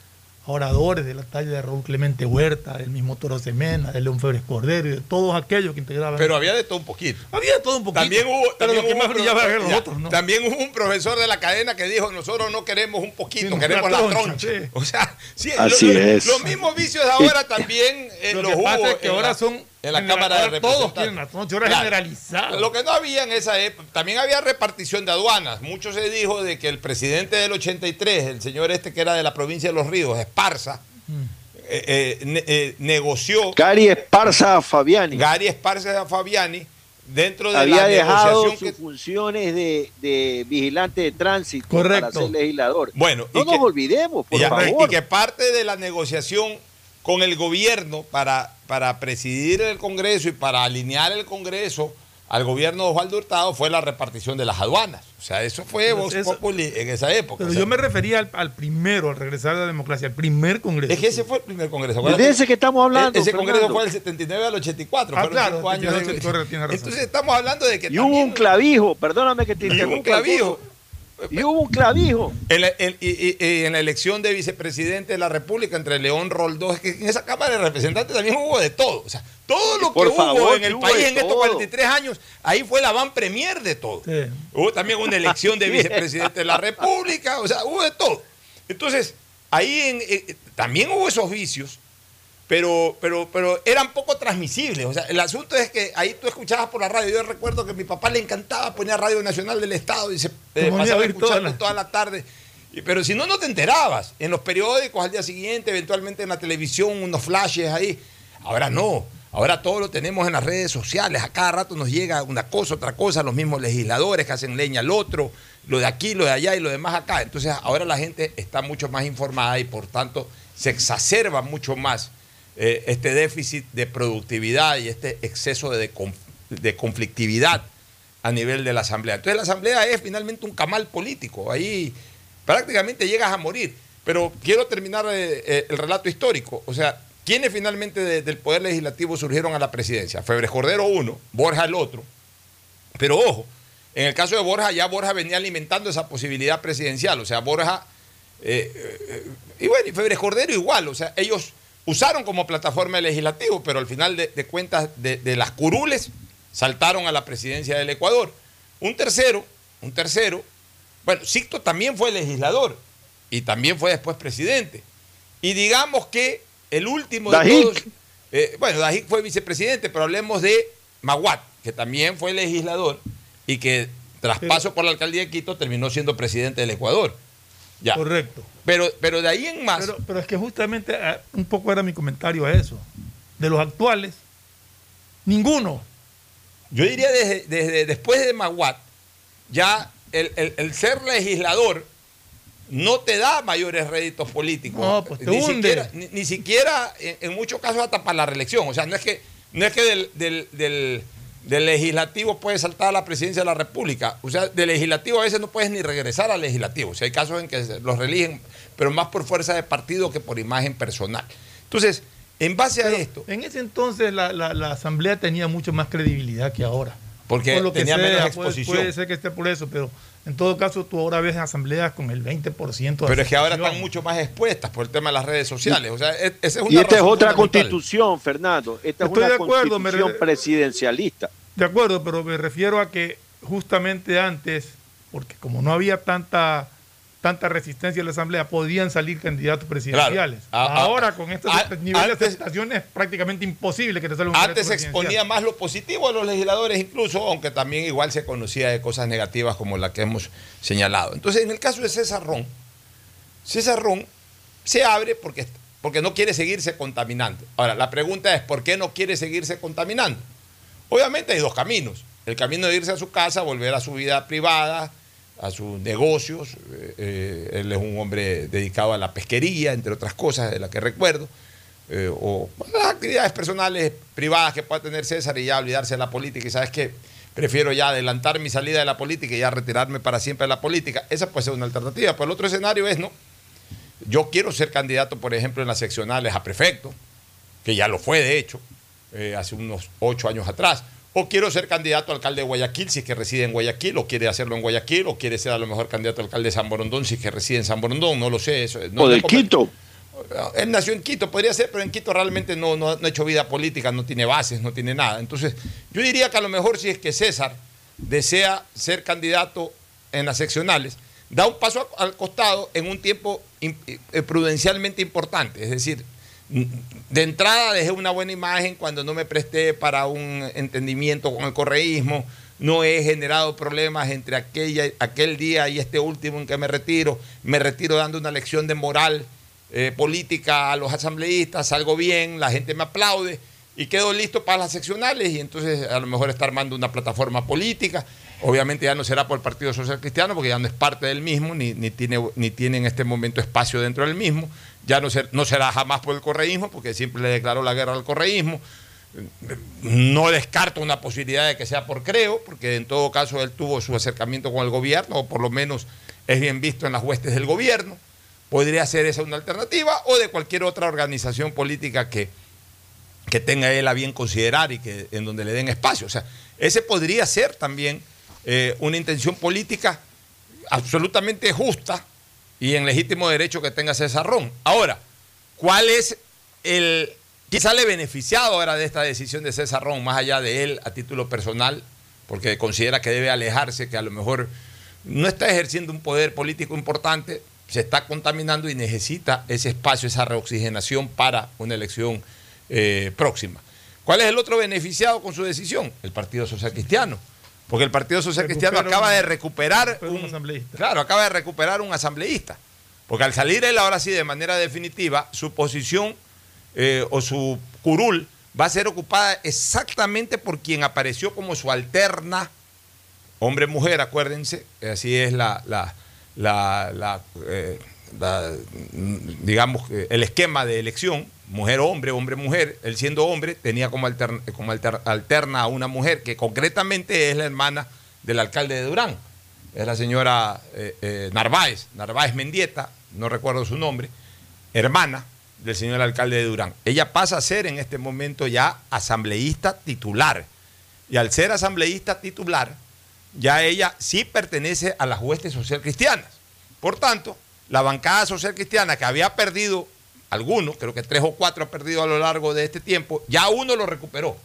oradores de la talla de Raúl Clemente Huerta, del mismo Toro Semena, de León Febres Cordero y de todos aquellos que integraban. Pero había de todo un poquito. Había de todo un poquito. También hubo, pero también lo que hubo más eran los ya, otros, ¿no? También hubo un profesor de la cadena que dijo, nosotros no queremos un poquito, Sí, queremos la troncha, troncha. sí. O sea, sí, Así lo- lo- es. los mismos vicios de ahora también eh, Lo los que pasa hubo es que ahora la- son en la en la- Cámara de todos la troncha, ahora es generalizado. Lo que no había en esa época, también había repartición de aduanas. Mucho se dijo de que el presidente del 83, el señor este que era de la provincia de Los Ríos, Esparza, eh, eh, ne- eh, negoció... Gary Esparza Fabiani. Gary Esparza Fabiani, dentro de Había la dejado negociación sus que funciones de, de vigilante de tránsito Correcto. para ser legislador. Bueno, no y nos que- olvidemos, por Ya, favor. Y que parte de la negociación con el gobierno para, para presidir el Congreso y para alinear el Congreso al gobierno de Osvaldo Hurtado fue la repartición de las aduanas. O sea, eso fue Vox Populi en esa época. Pero O sea, yo me refería al, al primero, al regresar a la democracia, al primer congreso. Es que ese fue el primer Congreso. Acuérdate, ese que estamos hablando, e- Ese Congreso fue del 79 al 84. Ah, claro, cinco años. 79 de- correcto, tiene razón. Entonces estamos hablando de que Y hubo un clavijo, perdóname que te Y hubo un interrumpa. clavijo. Y hubo un clavijo. En la, en- y- y- y en la elección de vicepresidente de la República entre León Roldós, es que en esa Cámara de Representantes también hubo de todo. O sea, todo lo que hubo en el hubo país en estos todo. 43 años, ahí fue la van premier de todo. Hubo también una elección de vicepresidente de la República, o sea, hubo de todo. Entonces, ahí en- eh, también hubo esos vicios, pero, pero, pero eran poco transmisibles. O sea, el asunto es que ahí tú escuchabas por la radio. Yo recuerdo que a mi papá le encantaba poner Radio Nacional del Estado y se eh, pasaba a oír toda escuchando la- toda la tarde. Y- Pero si no, no te enterabas. En los periódicos al día siguiente, eventualmente en la televisión, unos flashes ahí. Ahora no. Ahora todo lo tenemos en las redes sociales. A cada rato nos llega una cosa, otra cosa. Los mismos legisladores que hacen leña al otro. Lo de aquí, lo de allá y lo demás acá. Entonces ahora la gente está mucho más informada y por tanto se exacerba mucho más eh, este déficit de productividad y este exceso de, de conflictividad a nivel de la Asamblea. Entonces la Asamblea es finalmente un camal político, ahí prácticamente llegas a morir. Pero quiero terminar eh, eh, el relato histórico, o sea, ¿quiénes finalmente de- del Poder Legislativo surgieron a la presidencia? Febres Cordero uno, Borja el otro. Pero ojo, en el caso de Borja, ya Borja venía alimentando esa posibilidad presidencial, o sea, Borja, y bueno, y Febres Cordero igual, o sea, ellos usaron como plataforma el legislativo, pero al final de, de cuentas de, de las curules saltaron a la presidencia del Ecuador. Un tercero, un tercero, bueno, Sicto también fue legislador y también fue después presidente. Y digamos que el último de Dajic. todos, eh, bueno, Dajic fue vicepresidente, pero hablemos de Maguat, que también fue legislador y que tras paso por la alcaldía de Quito terminó siendo presidente del Ecuador. Ya. Correcto. Pero, pero de ahí en más. Pero, pero es que justamente ah, un poco era mi comentario a eso. De los actuales, ninguno. Yo diría desde, desde después de Maguat, ya el, el- el ser legislador no te da mayores réditos políticos. No, pues te ni, hunde. siquiera, ni, ni siquiera, en, en muchos casos, hasta para la reelección. O sea, no es que, no es que del, del- del- del legislativo puedes saltar a la presidencia de la República. O sea, del legislativo a veces no puedes ni regresar al legislativo. O sea, hay casos en que se- los religen, pero más por fuerza de partido que por imagen personal. Entonces, en base a esto. En ese entonces la, la- la asamblea tenía mucho más credibilidad que ahora. Porque Por lo que tenía menos exposición. Puede, ser que esté por eso, pero en todo caso tú ahora ves asambleas con el 20% de Pero es que ahora están mucho más expuestas por el tema de las redes sociales. O sea, e- esa es una Y esta es otra constitución, Fernando. Esta es Estoy una de acuerdo, me constitución re- presidencialista. De acuerdo, pero me refiero a que justamente antes, porque como no había tanta tanta resistencia en la Asamblea, podían salir candidatos presidenciales. A- Ahora, con este nivel de antes- aceptación, es prácticamente imposible que te salga un Antes candidato se exponía más lo positivo a los legisladores, incluso, aunque también igual se conocía de cosas negativas como la que hemos señalado. Entonces, en el caso de César Ron, César Ron se abre porque, porque no quiere seguirse contaminando. Ahora, la pregunta es, ¿por qué no quiere seguirse contaminando? Obviamente hay dos caminos. El camino de irse a su casa, volver a su vida privada, a sus negocios. eh, eh, él es un hombre dedicado a la pesquería, entre otras cosas de las que recuerdo. eh, o las actividades personales, privadas que pueda tener César y ya olvidarse de la política. Y sabes que prefiero ya adelantar mi salida de la política y ya retirarme para siempre de la política. Esa puede ser una alternativa. Pero el otro escenario es, ¿no? Yo quiero ser candidato, por ejemplo, en las seccionales a prefecto, que ya lo fue de hecho, eh, hace unos ocho años atrás. O quiero ser candidato a alcalde de Guayaquil si es que reside en Guayaquil, o quiere hacerlo en Guayaquil, o quiere ser a lo mejor candidato a alcalde de San Borondón si es que reside en San Borondón, no lo sé. Eso, no o de Quito. Él nació en Quito, podría ser, pero en Quito realmente no, no, no ha hecho vida política, no tiene bases, no tiene nada. Entonces, yo diría que a lo mejor si es que César desea ser candidato en las seccionales, da un paso al costado en un tiempo eh, prudencialmente importante. Es decir, de entrada dejé una buena imagen cuando no me presté para un entendimiento con el correísmo, no he generado problemas entre aquella, aquel día y este último en que me retiro, me retiro dando una lección de moral eh, política a los asambleístas, salgo bien, la gente me aplaude y quedo listo para las seccionales y entonces a lo mejor está armando una plataforma política. Obviamente ya no será por el Partido Social Cristiano porque ya no es parte del mismo, ni, ni tiene, ni tiene en este momento espacio dentro del mismo. Ya no, ser- no será jamás por el correísmo porque siempre le declaró la guerra al correísmo. No descarto una posibilidad de que sea por Creo, porque en todo caso él tuvo su acercamiento con el gobierno, o por lo menos es bien visto en las huestes del gobierno. Podría ser esa una alternativa, o de cualquier otra organización política que, que tenga él a bien considerar y que en donde le den espacio. O sea, ese podría ser también eh, una intención política absolutamente justa y en legítimo derecho que tenga César Ron. Ahora, ¿cuál es el... ¿Quién sale beneficiado ahora de esta decisión de César Ron, más allá de él a título personal? Porque considera que debe alejarse, que a lo mejor no está ejerciendo un poder político importante, se está contaminando y necesita ese espacio, esa reoxigenación para una elección eh, próxima. ¿Cuál es el otro beneficiado con su decisión? El Partido Social Cristiano. Porque el Partido Social Cristiano Recupera acaba un- de recuperar recupera un un, asambleísta. Claro, acaba de recuperar un asambleísta. Porque al salir él ahora sí de manera definitiva, su posición eh, o su curul va a ser ocupada exactamente por quien apareció como su alterna, hombre-mujer, acuérdense, así es la, la, la- la, eh, digamos, eh, el esquema de elección, mujer-hombre, hombre-mujer, él siendo hombre tenía como, alterna, como alter- alterna a una mujer que concretamente es la hermana del alcalde de Durán, es la señora eh, eh, Narváez, Narváez Mendieta, no recuerdo su nombre, hermana del señor alcalde de Durán. Ella pasa a ser en este momento ya asambleísta titular. Y al ser asambleísta titular, ya ella sí pertenece a las huestes social cristianas. Por tanto, la bancada social cristiana que había perdido algunos, creo que tres o cuatro ha perdido a lo largo de este tiempo, ya uno lo recuperó.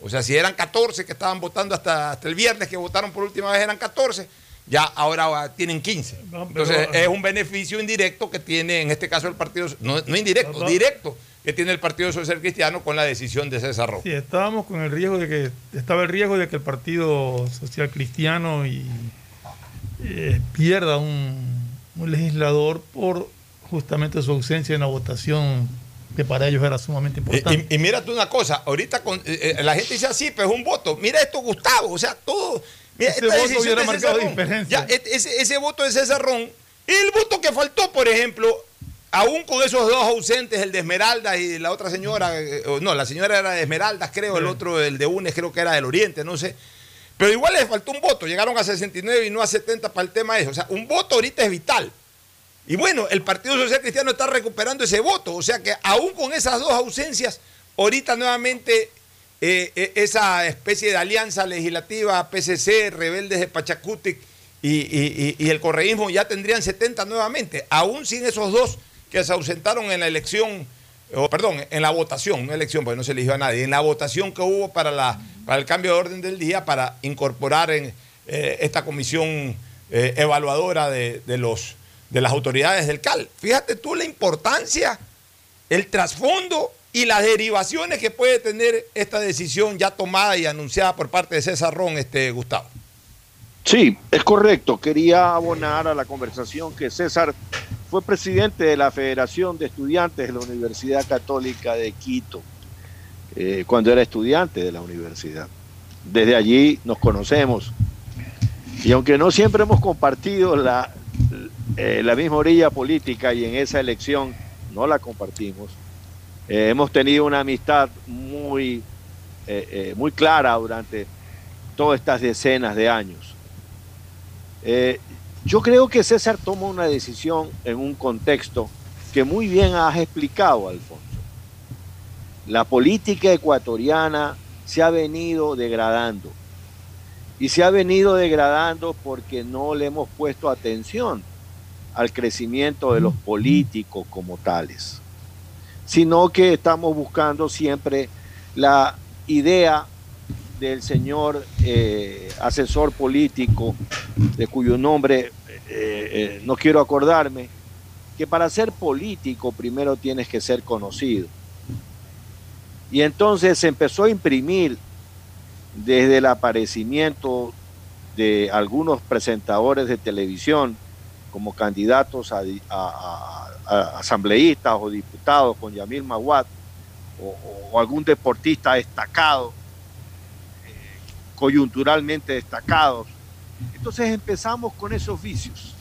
O sea, si eran 14 que estaban votando hasta, hasta el viernes, que votaron por última vez eran 14, ya ahora tienen 15. Entonces es un beneficio indirecto que tiene en este caso el partido, no, no indirecto, No, directo, que tiene el Partido Social Cristiano con la decisión de César Rojo. Sí, estábamos con el riesgo de que estaba el riesgo de que el Partido Social Cristiano y, eh, pierda un legislador por justamente su ausencia en la votación que para ellos era sumamente importante. Y, y mira tú una cosa, ahorita con, eh, eh, la gente dice así, pues es un voto. Mira esto, Gustavo, o sea, todo. Mira, Ese voto hubiera de marcado César Ron, diferencia. ya, ese, ese voto de César Ron, el voto que faltó, por ejemplo, aún con esos dos ausentes, el de Esmeraldas y la otra señora, eh, no, la señora era de Esmeraldas, creo, el otro, el de UNES, creo que era del Oriente, no sé. Pero igual les faltó un voto, llegaron a 69 y no a 70 para el tema de eso. O sea, un voto ahorita es vital. Y bueno, el Partido Social Cristiano está recuperando ese voto. O sea que aún con esas dos ausencias, ahorita nuevamente eh, eh, esa especie de alianza legislativa, PCC, rebeldes de Pachacutic y, y- el correísmo ya tendrían 70 nuevamente, aún sin esos dos que se ausentaron en la elección, perdón, en la votación, no elección, porque no se eligió a nadie, en la votación que hubo para, la, para el cambio de orden del día, para incorporar en eh, esta comisión eh, evaluadora de, de los, de las autoridades del CAL. Fíjate tú la importancia, el trasfondo y las derivaciones que puede tener esta decisión ya tomada y anunciada por parte de César Ron, este, Gustavo. Sí, es correcto. Quería abonar a la conversación que César fue presidente de la Federación de Estudiantes de la Universidad Católica de Quito, eh, cuando era estudiante de la universidad. Desde allí nos conocemos. Y aunque no siempre hemos compartido la, eh, la misma orilla política y en esa elección no la compartimos, eh, hemos tenido una amistad muy, muy clara durante todas estas decenas de años. Yo creo que César toma una decisión en un contexto que muy bien has explicado, Alfonso. La política ecuatoriana se ha venido degradando. Y se ha venido degradando porque no le hemos puesto atención al crecimiento de los políticos como tales, sino que estamos buscando siempre la idea del señor eh, asesor político, de cuyo nombre eh, eh, no quiero acordarme, que para ser político primero tienes que ser conocido. Y entonces se empezó a imprimir desde el aparecimiento de algunos presentadores de televisión como candidatos a, asambleístas o diputados con Yamil Maguad o, o algún deportista destacado, coyunturalmente destacados. Entonces empezamos con esos vicios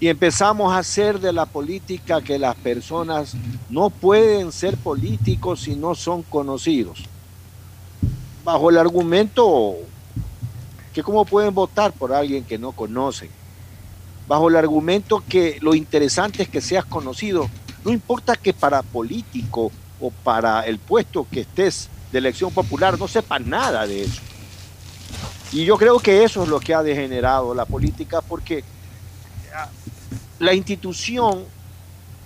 y empezamos a hacer de la política que las personas no pueden ser políticos si no son conocidos. Bajo el argumento que cómo pueden votar por alguien que no conocen. Bajo el argumento que lo interesante es que seas conocido. No importa que para político o para el puesto que estés de elección popular no sepas nada de eso. Y yo creo que eso es lo que ha degenerado la política porque ah, la institución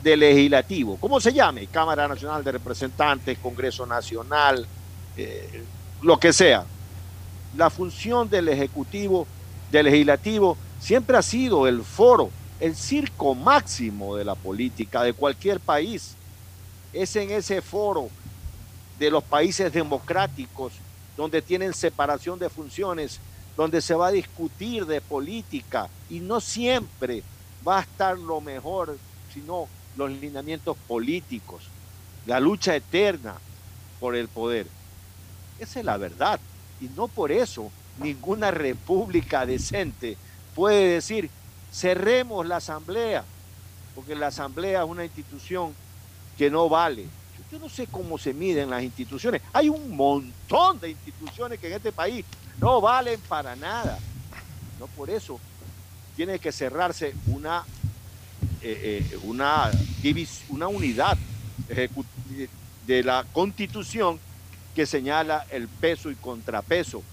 del legislativo, ¿cómo se llame? Cámara Nacional de Representantes, Congreso Nacional, eh, lo que sea. La función del Ejecutivo, del Legislativo, siempre ha sido el foro, el circo máximo de la política de cualquier país. Es en ese foro de los países democráticos donde tienen separación de funciones, donde se va a discutir de política y no siempre va a estar lo mejor, sino los lineamientos políticos, la lucha eterna por el poder. Esa es la verdad. Y no por eso ninguna república decente puede decir, cerremos la asamblea, porque la asamblea es una institución que no vale. Yo no sé cómo se miden las instituciones. Hay un montón de instituciones que en este país no valen para nada. No por eso tiene que cerrarse una, eh, eh, una, unidad de la constitución que señala el peso y contrapeso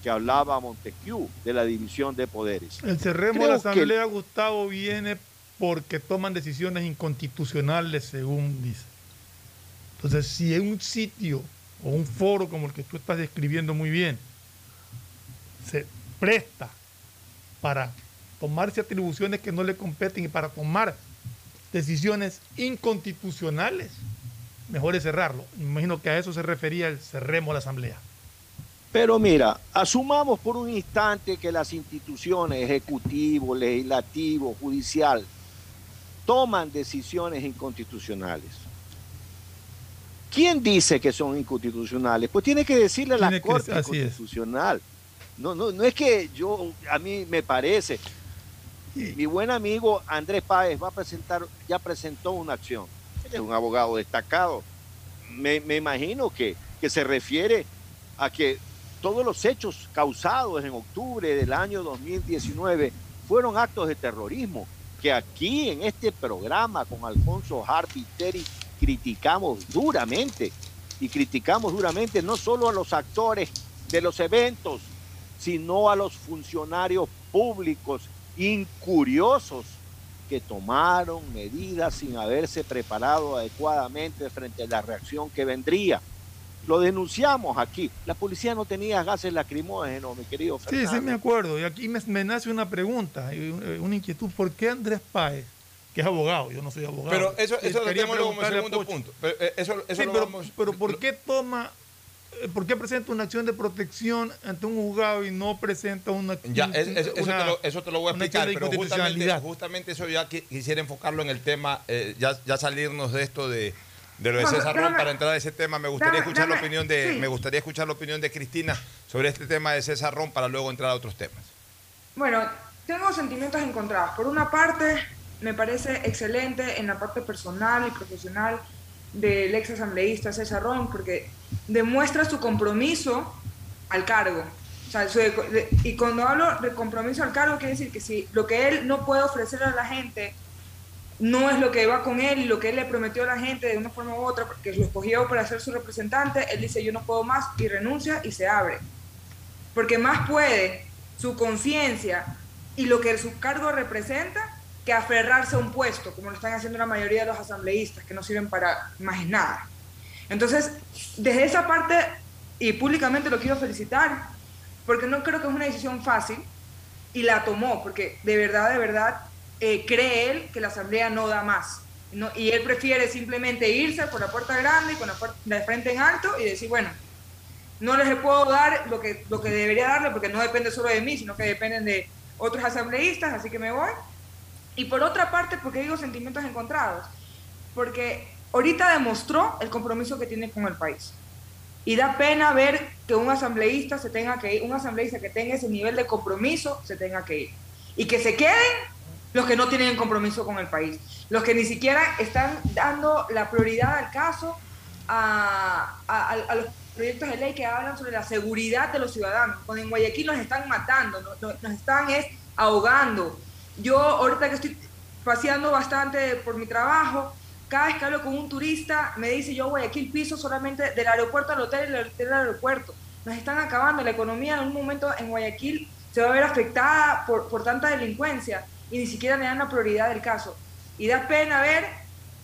que hablaba Montesquieu de la división de poderes. El cerremos Creo la que- asamblea, Gustavo, viene porque toman decisiones inconstitucionales, según dice. Entonces, si en un sitio o un foro como el que tú estás describiendo muy bien, se presta para tomarse atribuciones que no le competen y para tomar decisiones inconstitucionales, mejor es cerrarlo. Me imagino que a eso se refería el cerremos la asamblea. Pero mira, asumamos por un instante que las instituciones, ejecutivo, legislativo, judicial, toman decisiones inconstitucionales. ¿Quién dice que son inconstitucionales? Pues tiene que decirle a la Tiene que- Corte es. Constitucional. No, no, no es que yo, a mí me parece. Mi buen amigo Andrés Páez va a presentar, ya presentó una acción. Él es un abogado destacado. Me, me imagino que, que se refiere a que todos los hechos causados en octubre del año 2019 fueron actos de terrorismo, que aquí en este programa con Alfonso Harpi Terry criticamos duramente, y criticamos duramente no solo a los actores de los eventos, sino a los funcionarios públicos incuriosos que tomaron medidas sin haberse preparado adecuadamente frente a la reacción que vendría. Lo denunciamos aquí. La policía no tenía gases lacrimógenos, mi querido Sí, Fernando. sí, me acuerdo. Y aquí me, me nace una pregunta, y un- una inquietud. ¿Por qué Andrés Páez, que es abogado, yo no soy abogado? Pero eso, eso lo tenemos como segundo punto. Pero, eh, eso, eso Sí, lo pero, vamos- pero ¿por qué toma, eh, por qué presenta una acción de protección ante un juzgado y no presenta una Ya, es- es- eso, una- te lo, eso te lo voy a explicar, pero justamente, justamente eso ya qui- quisiera enfocarlo en el tema, eh, ya, ya salirnos de esto de, de lo de César Ron para entrar a ese tema. Me gustaría dame- escuchar la opinión de, sí. me gustaría escuchar la opinión de Cristina sobre este tema de César Ron para luego entrar a otros temas. Bueno, tengo sentimientos encontrados. Por una parte, me parece excelente en la parte personal y profesional del ex asambleísta César Ron, porque demuestra su compromiso al cargo. Y cuando hablo de compromiso al cargo, quiere decir que si lo que él no puede ofrecer a la gente no es lo que va con él y lo que él le prometió a la gente de una forma u otra, porque lo escogió para ser su representante, él dice yo no puedo más y renuncia y se abre. Porque más puede su conciencia y lo que su cargo representa que aferrarse a un puesto, como lo están haciendo la mayoría de los asambleístas, que no sirven para más nada. Entonces, desde esa parte, y públicamente lo quiero felicitar, porque no creo que es una decisión fácil, y la tomó, porque de verdad, de verdad, eh, cree él que la asamblea no da más. Y él prefiere simplemente irse por la puerta grande y con la puerta de frente en alto y decir, bueno, no les puedo dar lo que, lo que debería darle porque no depende solo de mí, sino que dependen de otros asambleístas, así que me voy. Y por otra parte, porque digo sentimientos encontrados, porque ahorita demostró el compromiso que tiene con el país. Y da pena ver que un asambleísta se tenga que ir, un asambleísta que tenga ese nivel de compromiso se tenga que ir. Y que se queden los que no tienen compromiso con el país, los que ni siquiera están dando la prioridad al caso a, los proyectos de ley que hablan sobre la seguridad de los ciudadanos. Cuando en Guayaquil nos están matando, nos, están es ahogando. Yo ahorita que estoy paseando bastante por mi trabajo, cada vez que hablo con un turista me dice yo Guayaquil piso solamente del aeropuerto al hotel y del hotel al aeropuerto. Nos están acabando, la economía en un momento en Guayaquil se va a ver afectada por, por tanta delincuencia y ni siquiera le dan la prioridad del caso. Y da pena ver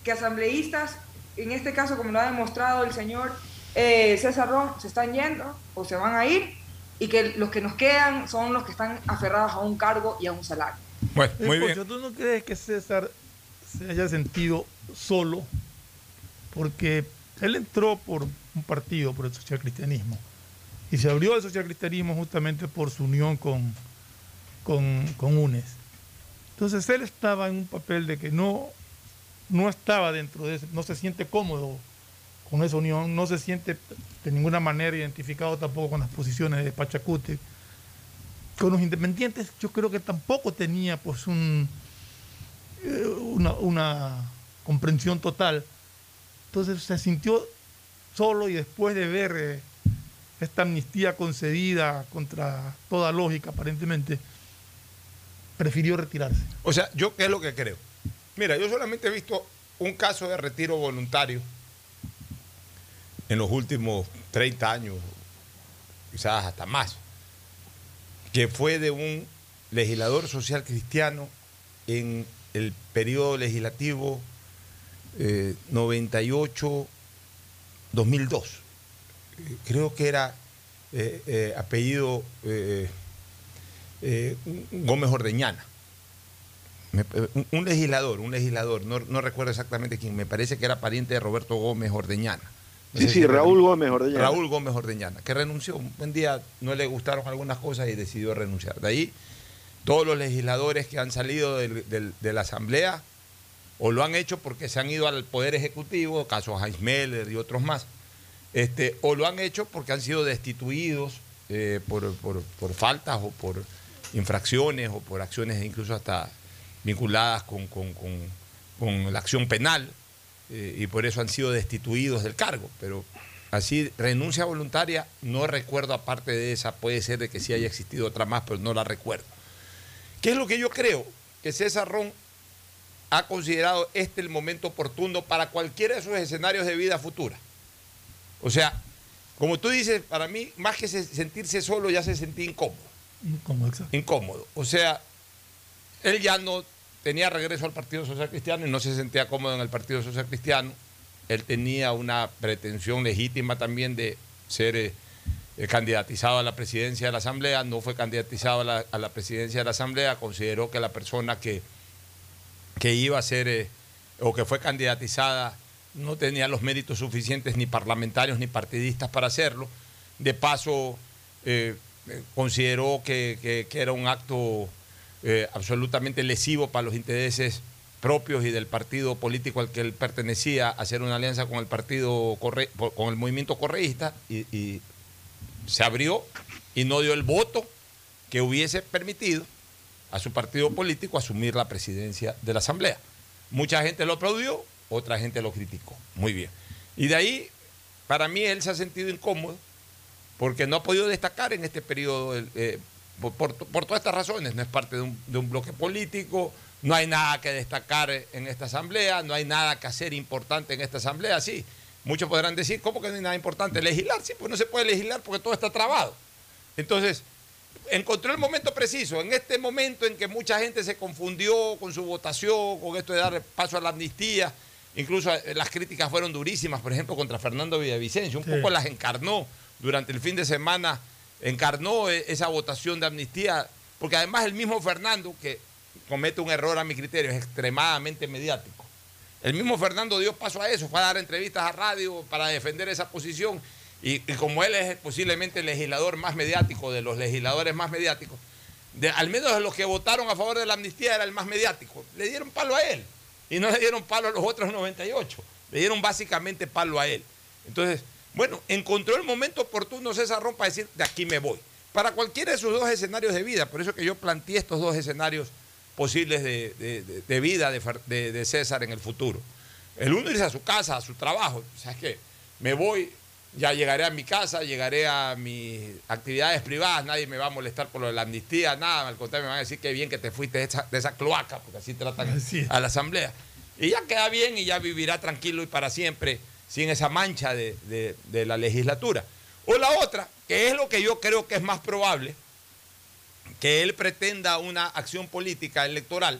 que asambleístas, en este caso como lo ha demostrado el señor eh, César Ron, se están yendo o se van a ir y que los que nos quedan son los que están aferrados a un cargo y a un salario. Bueno, muy bien. ¿Tú no crees que César se haya sentido solo? Porque él entró por un partido, por el socialcristianismo, y se abrió al socialcristianismo justamente por su unión con, con, con UNES. Entonces él estaba en un papel de que no, no estaba dentro de ese, no se siente cómodo con esa unión, no se siente de ninguna manera identificado tampoco con las posiciones de Pachacute. Con los independientes yo creo que tampoco tenía pues un, eh, una, comprensión total. Entonces se sintió solo y después de ver eh, esta amnistía concedida contra toda lógica aparentemente, prefirió retirarse. O sea, ¿yo qué es lo que creo? Mira, yo solamente he visto un caso de retiro voluntario en los últimos 30 años, quizás hasta más, que fue de un legislador social cristiano en el periodo legislativo eh, 98-2002. Eh, Creo que era eh, eh, apellido Gómez Ordeñana. Un, un legislador, un legislador, no, no recuerdo exactamente quién, me parece que era pariente de Roberto Gómez Ordeñana. Sí, sí, Raúl Gómez Ordeñana. Raúl Gómez Ordeñana, que renunció. Un buen día no le gustaron algunas cosas y decidió renunciar. De ahí, todos los legisladores que han salido del- del- de la Asamblea o lo han hecho porque se han ido al Poder Ejecutivo, caso Heinz Meller y otros más, este, o lo han hecho porque han sido destituidos eh, por, por- por faltas o por infracciones o por acciones incluso hasta vinculadas con, con- con- con la acción penal eh, y por eso han sido destituidos del cargo. Pero así, renuncia voluntaria, no recuerdo aparte de esa, puede ser de que sí haya existido otra más, pero no la recuerdo. ¿Qué es lo que yo creo? Que César Ron ha considerado este el momento oportuno para cualquiera de sus escenarios de vida futura. O sea, como tú dices, para mí, más que se- sentirse solo, ya se sentía incómodo. Como exacto. Incómodo. O sea, él ya no tenía regreso al Partido Social Cristiano y no se sentía cómodo en el Partido Social Cristiano. Él tenía una pretensión legítima también de ser eh, eh, candidatizado a la presidencia de la Asamblea. No fue candidatizado a la, presidencia de la Asamblea. Consideró que la persona que, que iba a ser eh, o que fue candidatizada no tenía los méritos suficientes ni parlamentarios ni partidistas para hacerlo. De paso, consideró que- que era un acto eh, absolutamente lesivo para los intereses propios y del partido político al que él pertenecía, hacer una alianza con el partido con el movimiento correísta y, y se abrió y no dio el voto que hubiese permitido a su partido político asumir la presidencia de la Asamblea. Mucha gente lo aplaudió, otra gente lo criticó. Muy bien. Y de ahí, para mí, él se ha sentido incómodo porque no ha podido destacar en este periodo eh, por, por, por, todas estas razones. No es parte de un, de un, bloque político, no hay nada que destacar en esta asamblea, no hay nada que hacer importante en esta asamblea. Sí, muchos podrán decir, ¿cómo que no hay nada importante? Legislar, sí, pues no se puede legislar porque todo está trabado. Entonces, encontró el momento preciso, en este momento en que mucha gente se confundió con su votación, con esto de dar paso a la amnistía, incluso eh, las críticas fueron durísimas, por ejemplo, contra Fernando Villavicencio, un sí. poco las encarnó durante el fin de semana, encarnó eh, esa votación de amnistía, porque además el mismo Fernando, que comete un error a mi criterio, es extremadamente mediático. El mismo Fernando dio paso a eso, fue a dar entrevistas a radio para defender esa posición y, y, como él es posiblemente el legislador más mediático, de los legisladores más mediáticos, de, al menos de los que votaron a favor de la amnistía era el más mediático, le dieron palo a él. Y no le dieron palo a los otros 98, le dieron básicamente palo a él. Entonces, bueno, encontró el momento oportuno César Ron para decir, de aquí me voy. Para cualquiera de sus dos escenarios de vida, por eso que yo planteé estos dos escenarios posibles de, de, de, de vida de, César en el futuro. El uno irse a su casa, a su trabajo. ¿Sabes qué? Me voy, ya llegaré a mi casa, llegaré a mis actividades privadas, nadie me va a molestar por lo de la amnistía, nada, al contrario me van a decir que bien que te fuiste de esa, cloaca, porque así tratan así a la asamblea. Y ya queda bien y ya vivirá tranquilo y para siempre sin esa mancha de, de, de la legislatura. O la otra, que es lo que yo creo que es más probable, que él pretenda una acción política electoral.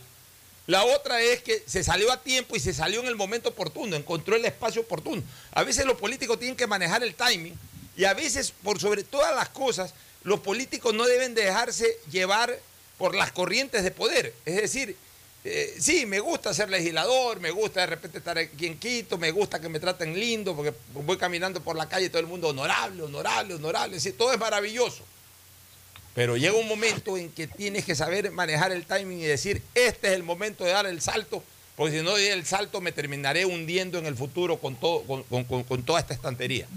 La otra es que se salió a tiempo y se salió en el momento oportuno, encontró el espacio oportuno. A veces los políticos tienen que manejar el timing y a veces, por sobre todas las cosas, los políticos no deben dejarse llevar por las corrientes de poder. Es decir, eh, sí, me gusta ser legislador, me gusta de repente estar aquí en Quito, me gusta que me traten lindo, porque voy caminando por la calle todo el mundo honorable, honorable, honorable, sí, todo es maravilloso. Pero llega un momento en que tienes que saber manejar el timing y decir, este es el momento de dar el salto, porque si no doy el salto me terminaré hundiendo en el futuro con, todo, con, toda esta estantería.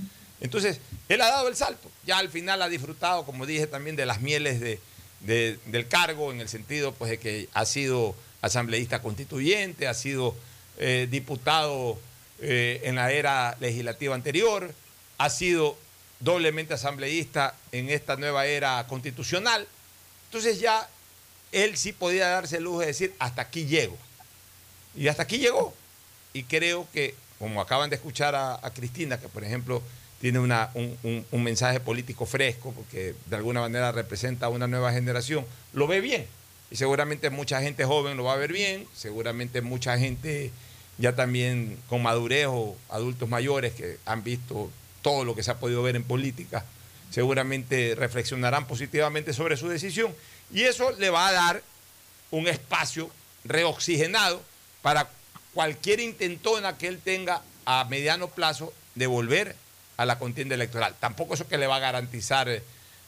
Entonces, él ha dado el salto. Ya al final ha disfrutado, como dije también, de las mieles de, del cargo, en el sentido pues, de que ha sido asambleísta constituyente, ha sido eh, diputado eh, en la era legislativa anterior, ha sido doblemente asambleísta en esta nueva era constitucional. Entonces ya él sí podía darse el lujo de decir, hasta aquí llego. Y hasta aquí llegó. Y creo que, como acaban de escuchar a, Cristina, que por ejemplo tiene un, un, mensaje político fresco, porque de alguna manera representa a una nueva generación, lo ve bien. Y seguramente mucha gente joven lo va a ver bien, seguramente mucha gente ya también con madurez o adultos mayores que han visto todo lo que se ha podido ver en política, seguramente reflexionarán positivamente sobre su decisión y eso le va a dar un espacio reoxigenado para cualquier intentona que él tenga a mediano plazo de volver a la contienda electoral. Tampoco eso que le va a garantizar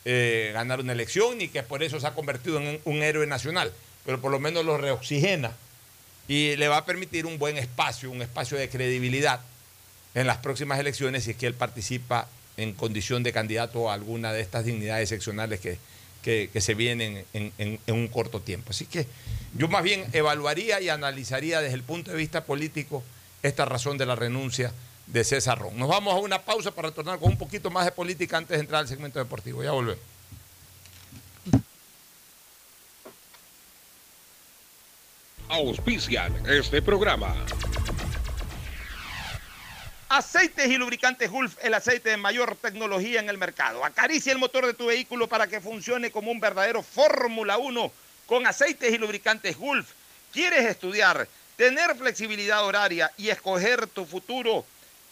eh, ganar una elección ni que por eso se ha convertido en un héroe nacional, pero por lo menos lo reoxigena y le va a permitir un buen espacio, un espacio de credibilidad en las próximas elecciones si es que él participa en condición de candidato a alguna de estas dignidades seccionales que, que, se vienen en, en, en, un corto tiempo. Así que yo más bien evaluaría y analizaría desde el punto de vista político esta razón de la renuncia de César Ron. Nos vamos a una pausa para retornar con un poquito más de política antes de entrar al segmento deportivo. Ya volvemos. Auspician este programa. Aceites y lubricantes Gulf, el aceite de mayor tecnología en el mercado. Acaricia el motor de tu vehículo para que funcione como un verdadero Fórmula 1 con aceites y lubricantes Gulf. ¿Quieres estudiar, tener flexibilidad horaria y escoger tu futuro?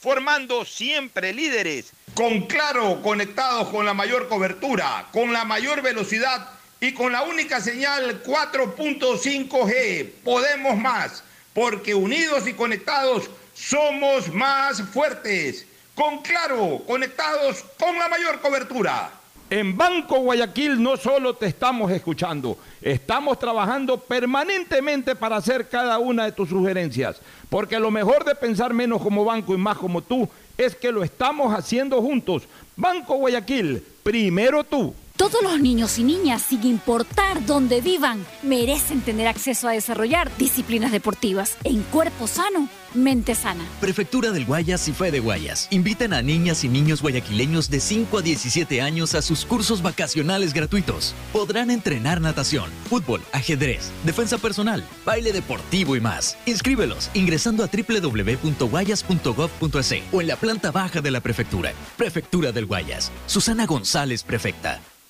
formando siempre líderes. Con claro, conectados con la mayor cobertura, con la mayor velocidad y con la única señal 4.5G. Podemos más, porque unidos y conectados somos más fuertes. Con claro, conectados con la mayor cobertura. En Banco Guayaquil no solo te estamos escuchando, estamos trabajando permanentemente para hacer cada una de tus sugerencias, porque lo mejor de pensar menos como banco y más como tú es que lo estamos haciendo juntos. Banco Guayaquil, primero tú. Todos los niños y niñas, sin importar dónde vivan, merecen tener acceso a desarrollar disciplinas deportivas en cuerpo sano, mente sana. Prefectura del Guayas y Fe de Guayas invitan a niñas y niños guayaquileños de 5 a 17 años a sus cursos vacacionales gratuitos. Podrán entrenar natación, fútbol, ajedrez, defensa personal, baile deportivo y más. Inscríbelos ingresando a www.guayas.gov.es o en la planta baja de la prefectura. Prefectura del Guayas. Susana González, prefecta.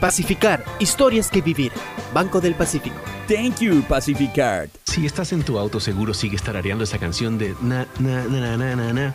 Pacificar, historias que vivir. Banco del Pacífico. Thank you, Pacificard. Si estás en tu auto, seguro sigues tarareando esa canción de na, na, na, na, na, na,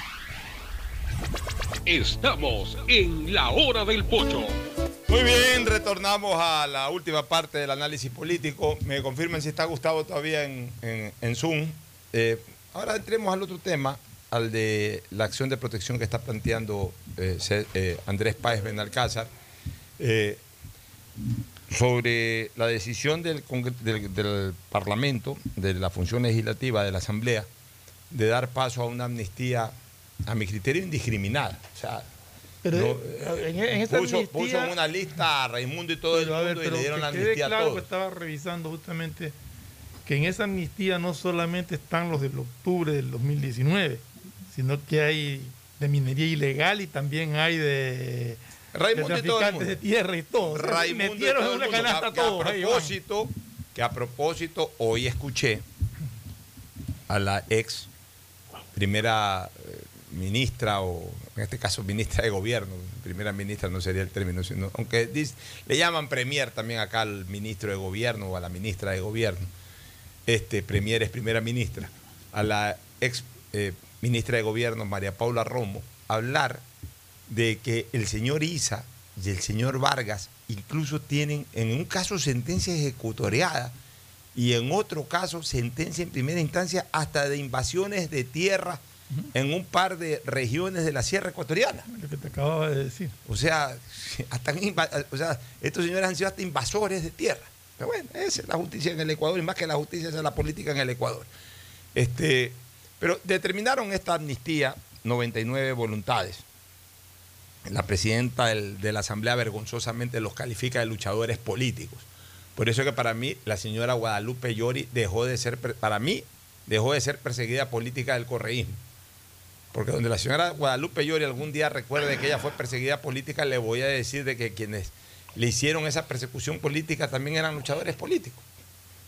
Estamos en la hora del pocho. Muy bien, retornamos a la última parte del análisis político. Me confirman si está Gustavo todavía en, Zoom. Eh, ahora entremos al otro tema, al de la acción de protección que está planteando eh, eh, Andrés Páez Benalcázar. sobre la decisión del, del- del Parlamento, de la función legislativa de la Asamblea, de dar paso a una amnistía, a mi criterio, indiscriminada. O sea, Pero no, eh, en, en esa puso, amnistía, puso en una lista a Raimundo y todo el a ver, mundo y le dieron que la amnistía a claro todos. que estaba revisando justamente que en esa amnistía no solamente están los del octubre del 2019, sino que hay de minería ilegal y también hay de, Raimundo de y todo el traficantes mundo. de tierra y todo. O sea, Raimundo metieron todo en una mundo, canasta que a- que a propósito, que a propósito, hoy escuché a la ex primera eh, ministra, o en este caso ministra de gobierno, primera ministra no sería el término, sino, aunque dice- le llaman premier también acá al ministro de gobierno o a la ministra de gobierno. Este premier es primera ministra, a la ex eh, ministra de gobierno, María Paula Romo, hablar de que el señor Isa y el señor Vargas incluso tienen en un caso sentencia ejecutoriada y en otro caso sentencia en primera instancia hasta de invasiones de tierra en un par de regiones de la Sierra Ecuatoriana. Lo que te acababa de decir. O sea, hasta o sea, estos señores han sido hasta invasores de tierra. Pero bueno, esa es la justicia en el Ecuador y más que la justicia esa es la política en el Ecuador. Este, pero determinaron esta amnistía 99 voluntades. La presidenta del- de la Asamblea vergonzosamente los califica de luchadores políticos. Por eso es que para mí la señora Guadalupe Llori dejó de ser, para mí, dejó de ser perseguida política del correísmo. Porque donde la señora Guadalupe Llori algún día recuerde que ella fue perseguida política, le voy a decir de que quienes le hicieron esa persecución política también eran luchadores políticos.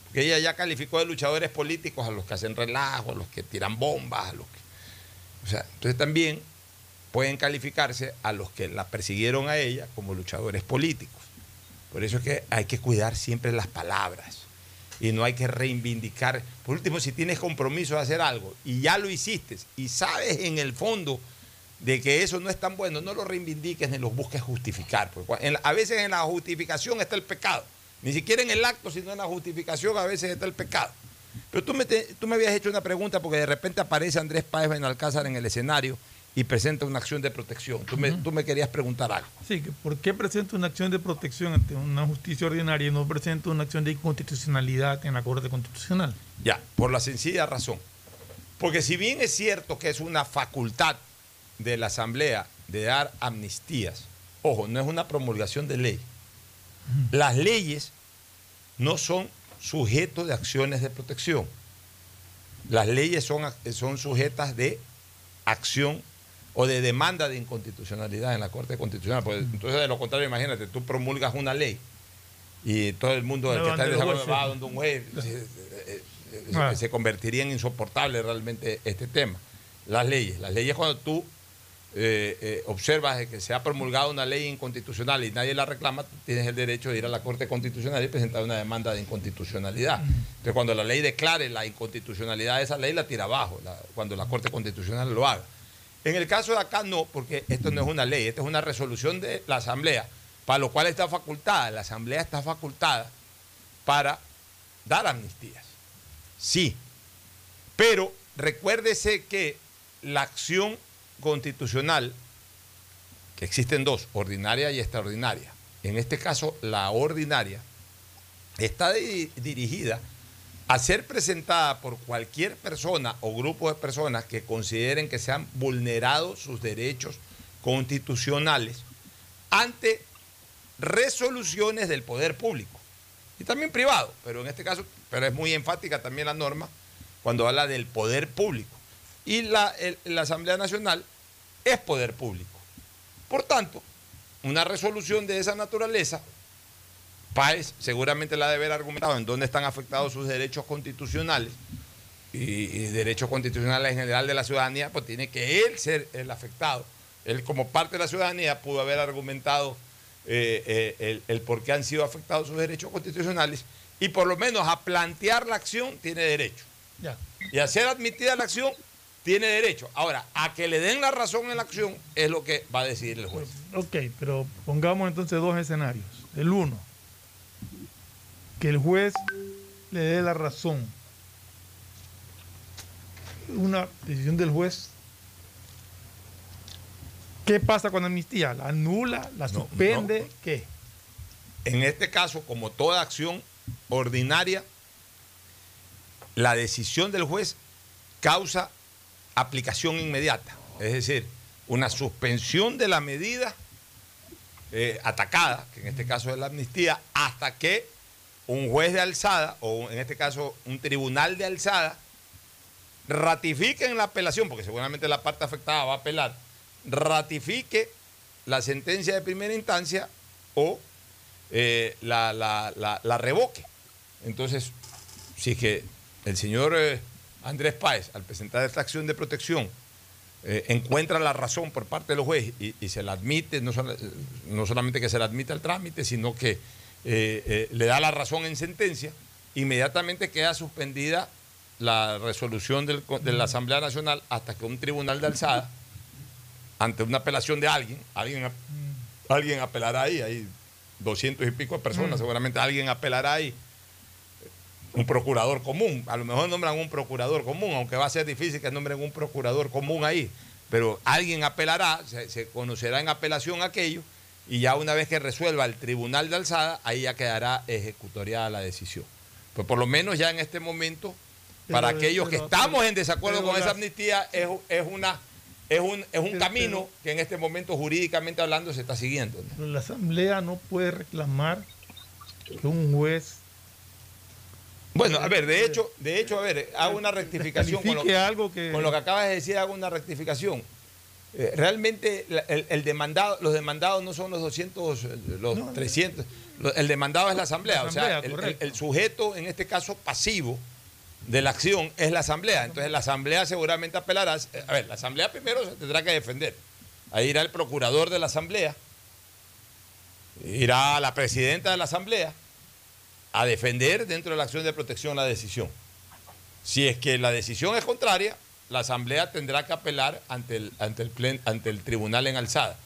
Porque ella ya calificó de luchadores políticos a los que hacen relajo, a los que tiran bombas, a los que... O sea, entonces también pueden calificarse a los que la persiguieron a ella como luchadores políticos. Por eso es que hay que cuidar siempre las palabras y no hay que reivindicar. Por último, si tienes compromiso de hacer algo y ya lo hiciste y sabes en el fondo de que eso no es tan bueno, no lo reivindiques ni lo busques justificar. Porque en a veces en la justificación está el pecado. Ni siquiera en el acto, sino en la justificación a veces está el pecado. Pero tú me, tú me habías hecho una pregunta porque de repente aparece Andrés Páez Benalcázar en el escenario y presenta una acción de protección. Tú me, tú me querías preguntar algo. Sí, que ¿por qué presenta una acción de protección ante una justicia ordinaria y no presenta una acción de inconstitucionalidad en la Corte Constitucional? Ya, por la sencilla razón. Porque si bien es cierto que es una facultad de la Asamblea de dar amnistías, ojo, no es una promulgación de ley. Las leyes no son sujetos de acciones de protección. Las leyes son, son sujetas de acción o de demanda de inconstitucionalidad en la Corte Constitucional. Porque entonces, de lo contrario, imagínate, tú promulgas una ley y todo el mundo No, que está en desacuerdo va donde un juez. se- eh, eh, Ah. Se convertiría en insoportable realmente este tema. Las leyes. Las leyes cuando tú eh, eh, observas que se ha promulgado una ley inconstitucional y nadie la reclama, tienes el derecho de ir a la Corte Constitucional y presentar una demanda de inconstitucionalidad. Entonces, cuando la ley declare la inconstitucionalidad de esa ley, la tira abajo, la- cuando la Corte Constitucional lo haga. En el caso de acá no, porque esto no es una ley, esto es una resolución de la Asamblea, para lo cual está facultada. La Asamblea está facultada para dar amnistías. Sí, pero recuérdese que la acción constitucional, que existen dos, ordinaria y extraordinaria, en este caso la ordinaria, está di- dirigida a ser presentada por cualquier persona o grupo de personas que consideren que se han vulnerado sus derechos constitucionales ante resoluciones del poder público y también privado, pero en este caso, pero es muy enfática también la norma cuando habla del poder público. Y la, la Asamblea Nacional es poder público. Por tanto, una resolución de esa naturaleza, Páez seguramente la debe haber argumentado en dónde están afectados sus derechos constitucionales y, y derechos constitucionales en general de la ciudadanía, pues tiene que él ser el afectado. Él como parte de la ciudadanía pudo haber argumentado eh, eh, el, el por qué han sido afectados sus derechos constitucionales y por lo menos a plantear la acción tiene derecho. Ya. Y a ser admitida la acción tiene derecho. Ahora, a que le den la razón en la acción es lo que va a decidir el juez. Ok, pero pongamos entonces dos escenarios. El uno, que el juez le dé la razón. Una decisión del juez. ¿Qué pasa con la amnistía? ¿La anula? ¿La No, suspende? ¿Qué? En este caso, como toda acción ordinaria, la decisión del juez causa aplicación inmediata. Es decir, una suspensión de la medida eh, atacada, que en este caso es la amnistía, hasta que un juez de alzada, o en este caso un tribunal de alzada, ratifique en la apelación, porque seguramente la parte afectada va a apelar, ratifique la sentencia de primera instancia o eh, la, la- la- la revoque. Entonces, si es que el señor eh, Andrés Páez, al presentar esta acción de protección, eh, encuentra la razón por parte de los jueces y, se la admite, no, no solamente que se la admite al trámite, sino que eh, eh, le da la razón en sentencia, inmediatamente queda suspendida la resolución del de la Asamblea Nacional hasta que un tribunal de alzada, ante una apelación de alguien, alguien, alguien apelará ahí, hay doscientos y pico de personas, Mm. seguramente alguien apelará ahí un procurador común. A lo mejor nombran un procurador común, aunque va a ser difícil que nombren un procurador común ahí. Pero alguien apelará, se, se conocerá en apelación aquello, y ya una vez que resuelva el tribunal de alzada, ahí ya quedará ejecutoriada la decisión. Pues por lo menos ya en este momento, Pero- para aquellos que pero- estamos en desacuerdo con esa amnistía, es, es una... Es un, es un camino que en este momento jurídicamente hablando se está siguiendo. la Asamblea no puede reclamar que un juez Bueno, a ver, de hecho, de hecho, a ver, hago una rectificación con lo, algo que... con lo que acabas de decir, hago una rectificación. Eh, realmente el, el demandado, los demandados no son los 200, eh, los 300, lo- el demandado es la asamblea, La o sea, el- el sujeto, en este caso pasivo de la acción, es la asamblea. Entonces la asamblea seguramente apelará, eh, a ver, la asamblea primero se tendrá que defender. Ahí irá el procurador de la asamblea, irá la presidenta de la asamblea a defender dentro de la acción de protección la decisión. Si es que la decisión es contraria, la Asamblea tendrá que apelar ante el, ante el, plen- ante el tribunal en alzada,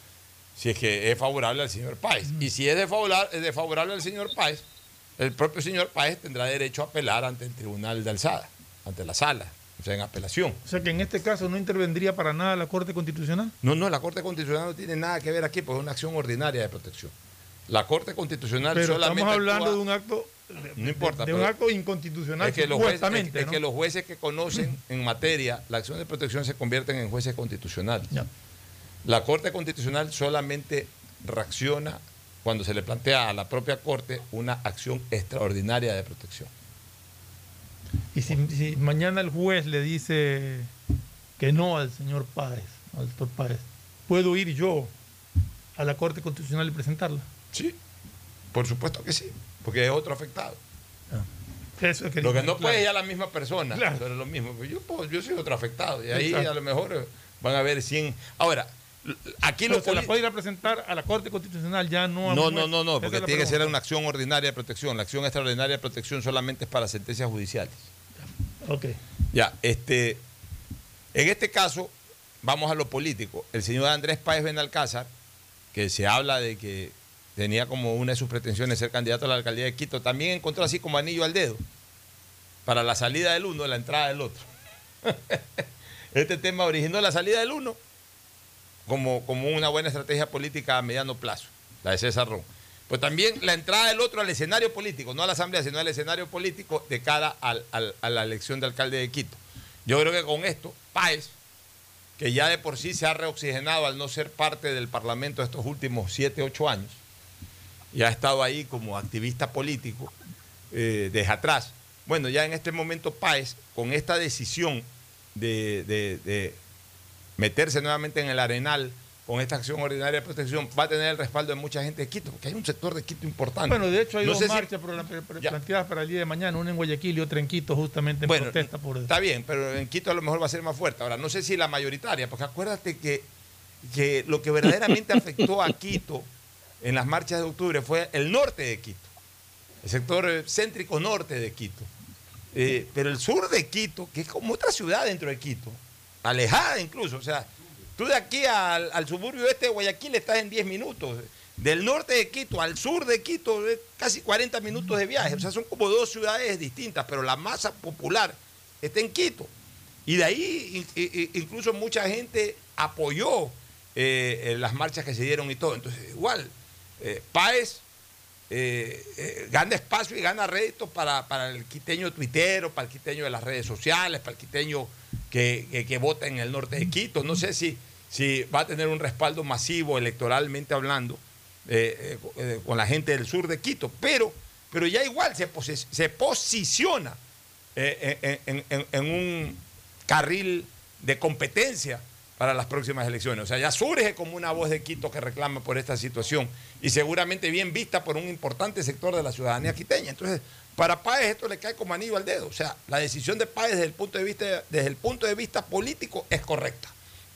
si es que es favorable al señor Páez. Y si es desfavorable, es desfavorable al señor Páez, el propio señor Páez tendrá derecho a apelar ante el tribunal de alzada, ante la sala, o sea, en apelación. O sea que en este caso no intervendría para nada la Corte Constitucional. No, no, la Corte Constitucional no tiene nada que ver aquí, pues es una acción ordinaria de protección. La Corte Constitucional Pero solamente. estamos hablando actúa- de un acto No importa, de un acto inconstitucional es que, los jueces, es- que los jueces que conocen en materia la acción de protección se convierten en jueces constitucionales. La Corte Constitucional solamente reacciona cuando se le plantea a la propia Corte una acción extraordinaria de protección. Y si, si mañana el juez le dice que no al señor Páez, al doctor Páez, ¿puedo ir yo a la Corte Constitucional y presentarla? Sí, por supuesto que sí, porque es otro afectado. Eso que Lo que no claro. puede es ya la misma persona, Claro. pero es lo mismo. Pues Yo, soy otro afectado y ahí Exacto. a lo mejor eh, van a haber 100. Ahora, aquí lo se la puede ir a presentar a la Corte Constitucional, ya no a No, no, no, no, porque tiene que ser una acción ordinaria de protección. La acción extraordinaria de protección solamente es para sentencias judiciales. Ok. Ya, este, en este caso, vamos a lo político. El señor Andrés Páez Benalcázar, que se habla de que tenía como una de sus pretensiones ser candidato a la alcaldía de Quito, también encontró así como anillo al dedo para la salida del uno, la entrada del otro. este tema originó la salida del uno como, como una buena estrategia política a mediano plazo, la de César Ron. Pues también la entrada del otro al escenario político, no a la asamblea, sino al escenario político de cara al- a la elección de alcalde de Quito. Yo creo que con esto, Páez, que ya de por sí se ha reoxigenado al no ser parte del Parlamento estos últimos 7, 8 años, y ha estado ahí como activista político eh, desde atrás. Bueno, ya en este momento Páez, con esta decisión de, de- de meterse nuevamente en el arenal con esta acción ordinaria de protección, va a tener el respaldo de mucha gente de Quito, porque hay un sector de Quito importante. Bueno, de hecho hay No dos si- marchas planteadas para el día de mañana, una en Guayaquil y otra en Quito, justamente en Bueno, protesta por Está bien, pero en Quito a lo mejor va a ser más fuerte. Ahora, no sé si la mayoritaria, porque acuérdate que, que lo que verdaderamente afectó a Quito en las marchas de octubre fue el norte de Quito, el sector eh, céntrico norte de Quito. Eh, pero el sur de Quito, que es como otra ciudad dentro de Quito, alejada incluso, o sea, tú de aquí al, suburbio este de Guayaquil estás en 10 minutos. Del norte de Quito al sur de Quito es casi 40 minutos de viaje. O sea, son como dos ciudades distintas, pero la masa popular está en Quito. Y de ahí incluso mucha gente apoyó eh, las marchas que se dieron y todo. Entonces, igual, eh, Páez eh, eh, gana espacio y gana rédito para, para el quiteño tuitero, para el quiteño de las redes sociales, para el quiteño que, que- vota en el norte de Quito. No sé si, si va a tener un respaldo masivo electoralmente hablando eh, con la gente del sur de Quito, pero, pero ya igual se, se posiciona en un carril de competencia para las próximas elecciones. O sea, ya surge como una voz de Quito que reclama por esta situación y seguramente bien vista por un importante sector de la ciudadanía quiteña. Entonces, para Páez esto le cae como anillo al dedo. O sea, la decisión de Páez desde el punto de vista, desde el punto de vista político es correcta.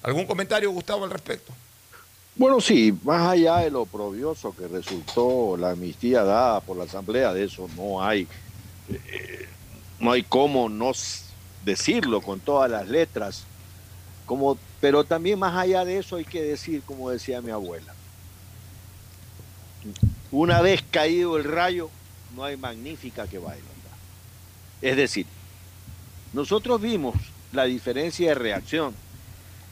¿Algún comentario, Gustavo, al respecto? Bueno, sí, más allá de lo que resultó la amnistía dada por la Asamblea, de eso no hay, eh, no hay cómo no decirlo con todas las letras, pero también más allá de eso hay que decir, como decía mi abuela, una vez caído el rayo, no hay magnífica que baile. Es decir, nosotros vimos la diferencia de reacción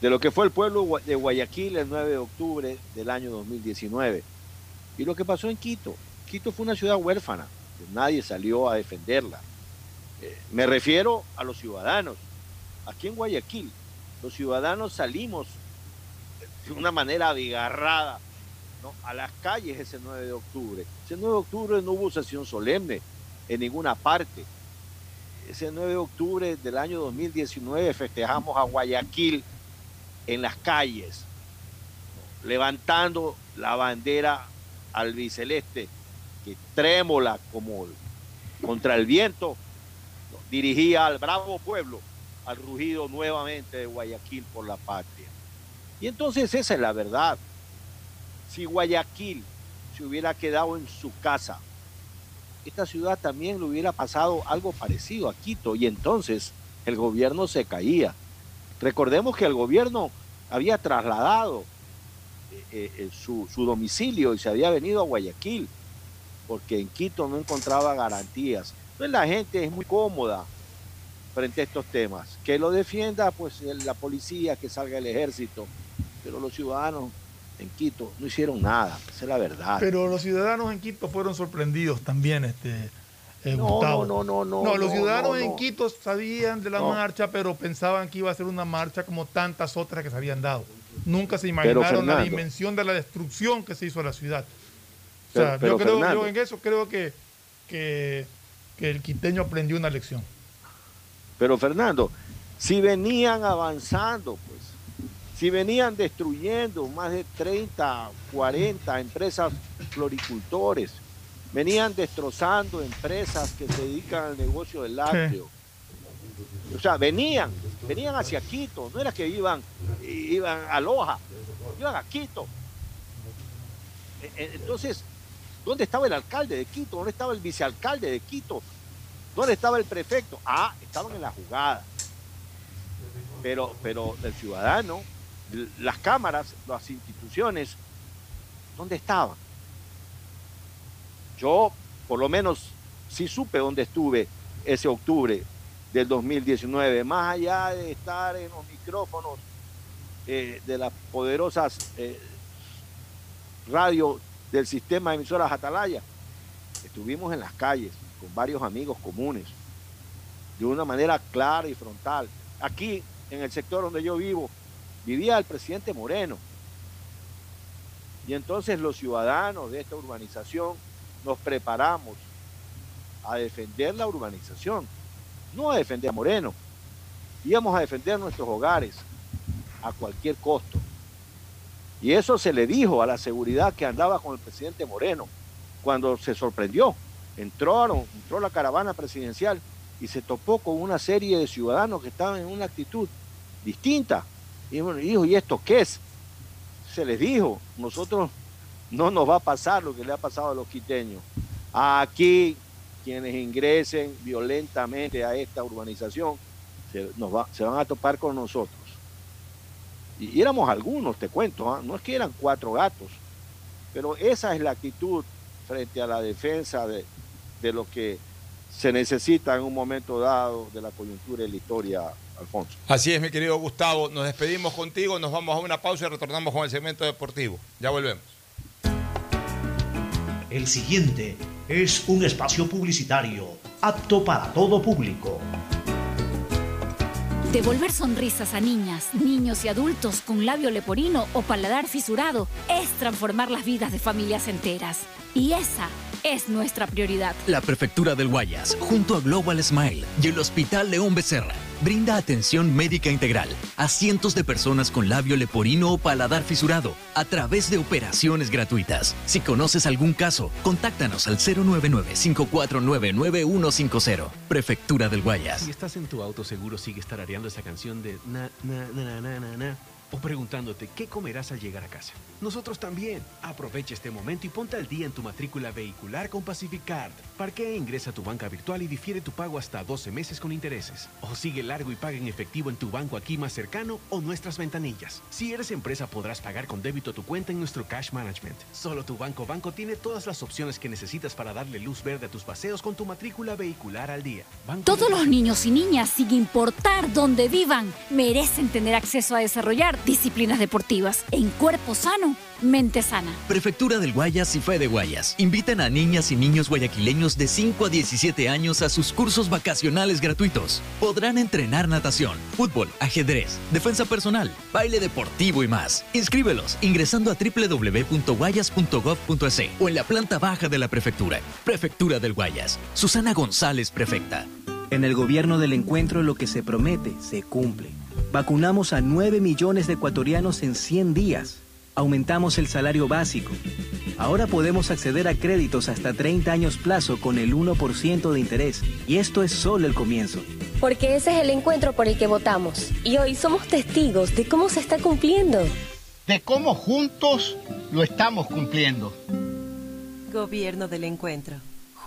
de lo que fue el pueblo de Guayaquil el 9 de octubre del año 2019 y lo que pasó en Quito. Quito fue una ciudad huérfana, nadie salió a defenderla. Eh, me refiero a los ciudadanos. Aquí en Guayaquil, los ciudadanos salimos de una manera abigarrada a las calles ese 9 de octubre. Ese 9 de octubre no hubo sesión solemne en ninguna parte. Ese 9 de octubre del año 2019 festejamos a Guayaquil en las calles, levantando la bandera albiceleste que trémola como contra el viento dirigía al bravo pueblo al rugido nuevamente de Guayaquil por la patria. Y entonces esa es la verdad. Si Guayaquil se hubiera quedado en su casa, esta ciudad también le hubiera pasado algo parecido a Quito y entonces el gobierno se caía. Recordemos que el gobierno había trasladado eh, eh, su, su domicilio y se había venido a Guayaquil. porque en Quito no encontraba garantías. Entonces la gente es muy cómoda frente a estos temas. Que lo defienda pues la policía, que salga el ejército, pero los ciudadanos en Quito no hicieron nada, esa es la verdad. Pero los ciudadanos en Quito fueron sorprendidos también, este, eh, no, Gustavo. no, no, no, No, los no, ciudadanos no, en. Quito sabían de la marcha, pero pensaban que iba a ser una marcha como tantas otras que se habían dado. Nunca se Pero, imaginaron la dimensión de la destrucción que se hizo a la ciudad. O Pero- sea, pero, yo, creo, Fernando. yo en eso creo que, que, que el quiteño aprendió una lección. Pero Fernando, si venían avanzando, pues, si venían destruyendo más de 30, 40 empresas floricultores, venían destrozando empresas que se dedican al negocio del lácteo. O sea, venían, venían hacia Quito, no era que iban, iban a Loja, iban a Quito. E- e- Entonces, ¿dónde estaba el alcalde de Quito? ¿Dónde estaba el vicealcalde de Quito? ¿Dónde estaba el prefecto? Ah, estaban en la jugada. Pero, pero el ciudadano, las cámaras, las instituciones, ¿dónde estaban? Yo, por lo menos, sí supe dónde estuve ese octubre del 2019, más allá de estar en los micrófonos eh, de las poderosas eh, radio del sistema de emisoras Atalaya, estuvimos en las calles con varios amigos comunes, de una manera clara y frontal. Aquí, en el sector donde yo vivo, vivía el presidente Moreno. Y entonces los ciudadanos de esta urbanización nos preparamos a defender la urbanización, no a defender a Moreno. Íbamos a defender nuestros hogares a cualquier costo. Y eso se le dijo a la seguridad que andaba con el presidente Moreno cuando se sorprendió. Entraron, entró la caravana presidencial y se topó con una serie de ciudadanos que estaban en una actitud distinta. Y bueno, dijo, ¿y esto qué es? Se les dijo, nosotros no nos va a pasar lo que le ha pasado a los quiteños. Aquí, quienes ingresen violentamente a esta urbanización, se, nos va- se van a topar con nosotros. Y, éramos algunos, te cuento, ¿ah? no es que eran cuatro gatos, pero esa es la actitud frente a la defensa de, de lo que se necesita en un momento dado de la coyuntura y la historia, Alfonso. Así es, mi querido Gustavo. Nos despedimos contigo, nos vamos a una pausa y retornamos con el segmento deportivo. Ya volvemos. El siguiente es un espacio publicitario apto para todo público. Devolver sonrisas a niñas, niños y adultos con labio leporino o paladar fisurado es transformar las vidas de familias enteras. Y esa es nuestra prioridad. La Prefectura del Guayas, junto a Global Smile y el Hospital León Becerra, brinda atención médica integral a cientos de personas con labio leporino o paladar fisurado a través de operaciones gratuitas. Si conoces algún caso, contáctanos al 099-549-9150. Prefectura del Guayas. Si estás en tu auto, seguro sigues tarareando esa canción de na, na, na, na, na, na, o preguntándote qué comerás al llegar a casa. Nosotros también. Aprovecha este momento y ponte al día en tu matrícula vehicular con Pacific Card. Parquea e ingresa a tu banca virtual y difiere tu pago hasta 12 meses con intereses. O sigue largo y paga en efectivo en tu banco aquí más cercano o nuestras ventanillas. Si eres empresa, podrás pagar con débito tu cuenta en nuestro Cash Management. Solo tu banco banco tiene todas las opciones que necesitas para darle luz verde a tus paseos con tu matrícula vehicular al día. Banco Todos de- los niños y niñas, sin importar dónde vivan, merecen tener acceso a desarrollar disciplinas deportivas en cuerpo sano, mente sana. Prefectura del Guayas y Fede Guayas invitan a niñas y niños guayaquileños de 5 a 17 años a sus cursos vacacionales gratuitos. Podrán entrenar natación, fútbol, ajedrez, defensa personal, baile deportivo y más. Inscríbelos ingresando a www.guayas.gov.es o en la planta baja de la prefectura. Prefectura del Guayas. Susana González, prefecta. En el gobierno del encuentro lo que se promete se cumple. Vacunamos a 9 millones de ecuatorianos en 100 días. Aumentamos el salario básico. Ahora podemos acceder a créditos hasta 30 años plazo con el 1% de interés. Y esto es solo el comienzo. Porque ese es el encuentro por el que votamos. Y hoy somos testigos de cómo se está cumpliendo. De cómo juntos lo estamos cumpliendo. Gobierno del Encuentro.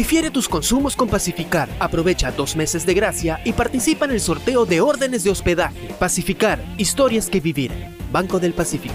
Difiere tus consumos con Pacificar. Aprovecha dos meses de gracia y participa en el sorteo de órdenes de hospedaje. Pacificar, historias que vivir. Banco del Pacífico.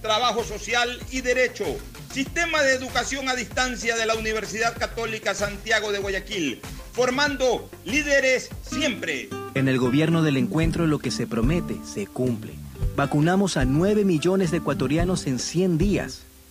trabajo social y derecho. Sistema de educación a distancia de la Universidad Católica Santiago de Guayaquil, formando líderes siempre. En el gobierno del encuentro lo que se promete se cumple. Vacunamos a 9 millones de ecuatorianos en 100 días.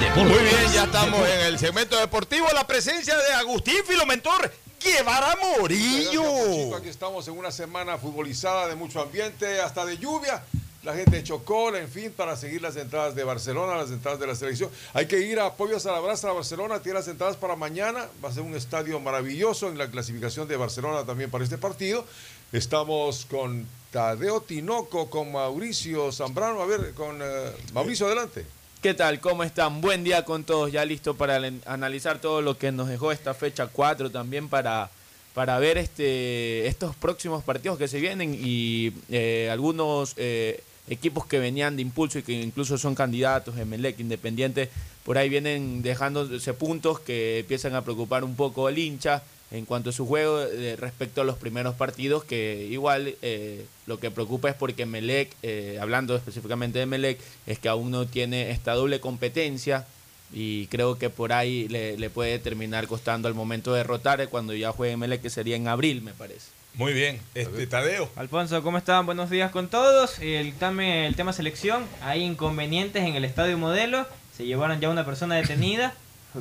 Deportes. Muy bien, ya estamos en el segmento deportivo. La presencia de Agustín Filomentor Guevara Morillo. Gracias. Aquí estamos en una semana futbolizada de mucho ambiente, hasta de lluvia. la gente de Chocó, en fin, para seguir las entradas de Barcelona, las entradas de la selección. Hay que ir a Apoyos a la Brasa a Barcelona, tiene las entradas para mañana, va a ser un estadio maravilloso en la clasificación de Barcelona también para este partido. Estamos con Tadeo Tinoco, con Mauricio Zambrano, a ver, con eh, Mauricio, adelante. ¿Qué tal? ¿Cómo están? Buen día con todos, ya listo para analizar todo lo que nos dejó esta fecha 4 también para, para ver este, estos próximos partidos que se vienen y eh, algunos eh, equipos que venían de impulso y que incluso son candidatos, Emelec, Independiente, por ahí vienen dejándose puntos que empiezan a preocupar un poco al hincha en cuanto a su juego eh, respecto a los primeros partidos, que igual eh, lo que preocupa es porque Melec, eh, hablando específicamente de Melec, es que aún no tiene esta doble competencia y creo que por ahí le, puede terminar costando al momento de derrotar cuando ya juegue Melec, que sería en abril, me parece. Muy bien, este, Tadeo. Alfonso, ¿cómo están? Buenos días con todos. El, el tema selección, hay inconvenientes en el estadio modelo, se llevaron ya una persona detenida,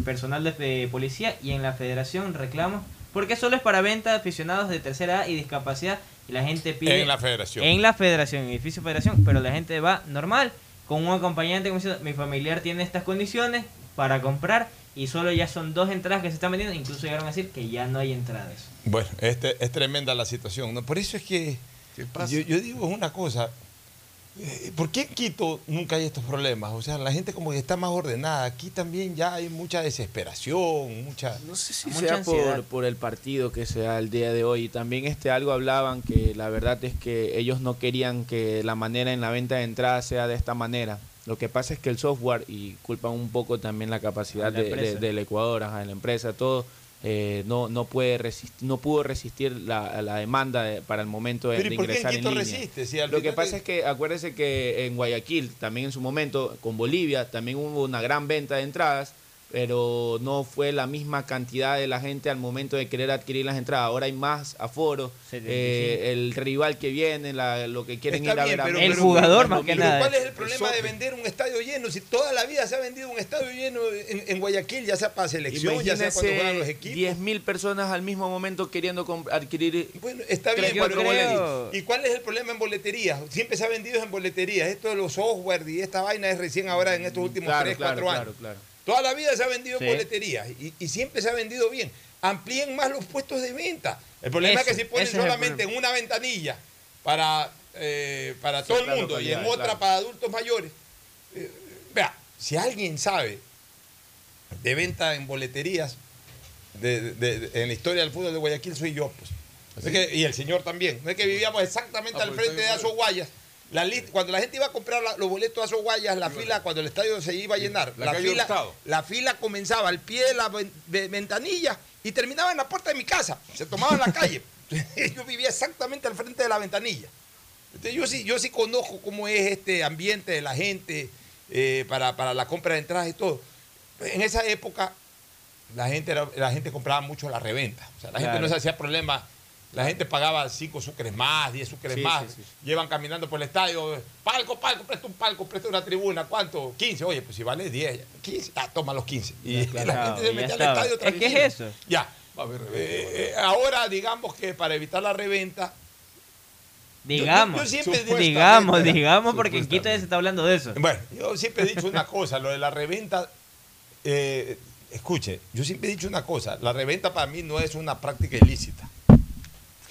personal de policía y en la federación reclamos porque solo es para venta de aficionados de tercera edad y discapacidad y la gente pide... En la federación. En la federación, en edificio federación, pero la gente va normal, con un acompañante, como mi familiar tiene estas condiciones para comprar y solo ya son dos entradas que se están vendiendo, incluso llegaron a decir que ya no hay entradas. Bueno, este, es tremenda la situación, ¿no? Por eso es que yo, yo digo una cosa, ¿Por qué en Quito nunca hay estos problemas? O sea, la gente como que está más ordenada. Aquí también ya hay mucha desesperación, mucha... No sé si sea por, por, el partido que sea el día de hoy. También este algo hablaban que la verdad es que ellos no querían que la manera en la venta de entrada sea de esta manera. Lo que pasa es que el software, y culpan un poco también la capacidad del Ecuador, a la empresa, todo eh, no no puede resistir, no pudo resistir la, la demanda para el momento de, ingresar en línea. Lo que pasa es que acuérdese que en Guayaquil, también en su momento, con Bolivia, también hubo una gran venta de entradas pero no fue la misma cantidad de la gente al momento de querer adquirir las entradas. Ahora hay más aforo, eh, el rival que viene, lo que quieren ir a ver. el jugador más que nada. ¿Cuál es el problema de vender un estadio lleno? Si toda la vida se ha vendido un estadio lleno en, Guayaquil, ya sea para selección, ya sea cuando juegan los equipos. 10 mil personas al mismo momento queriendo adquirir. Bueno, está bien, pero ¿y cuál es el problema en boletería? Siempre se ha vendido en boletería. Esto de los software y esta vaina es recién ahora en estos últimos 3, 4 años. Claro, Toda la vida se ha vendido en boletería y, siempre se ha vendido bien. Amplíen más los puestos de venta. El problema es que si ponen solamente en una ventanilla para, eh, para todo el mundo y en otra para adultos mayores. Eh, vea, si alguien sabe de venta en boleterías en la historia del fútbol de Guayaquil, soy yo. Pues. y el señor también. No es que vivíamos exactamente ah, al pues, frente de Azo Guayas cuando la gente iba a comprar los boletos a Soguayas, la fila, cuando el estadio se iba a llenar, la, fila, la fila comenzaba al pie de la ventanilla y terminaba en la puerta de mi casa. Se tomaba en la calle. yo vivía exactamente al frente de la ventanilla. Entonces, yo sí, yo sí conozco cómo es este ambiente de la gente eh, para, la compra de entradas y todo. En esa época, la gente, la gente compraba mucho la reventa. O sea, la gente no se hacía problema la gente pagaba 5 sucres más, 10 sucres más. Llevan caminando por el estadio. Palco, palco, presta un palco, presta una tribuna. ¿Cuánto? 15. Oye, pues si vale 10. 15. Ah, toma los 15. Y la gente se mete al estadio otra ¿Qué es eso? Ya. Eh, eh, ahora, digamos que para evitar la reventa. Digamos, digamos, digamos, porque en Quito se está hablando de eso. Bueno, yo siempre he dicho una cosa, lo de la reventa, eh, escuche, yo siempre he dicho una cosa, la reventa para mí no es una práctica ilícita.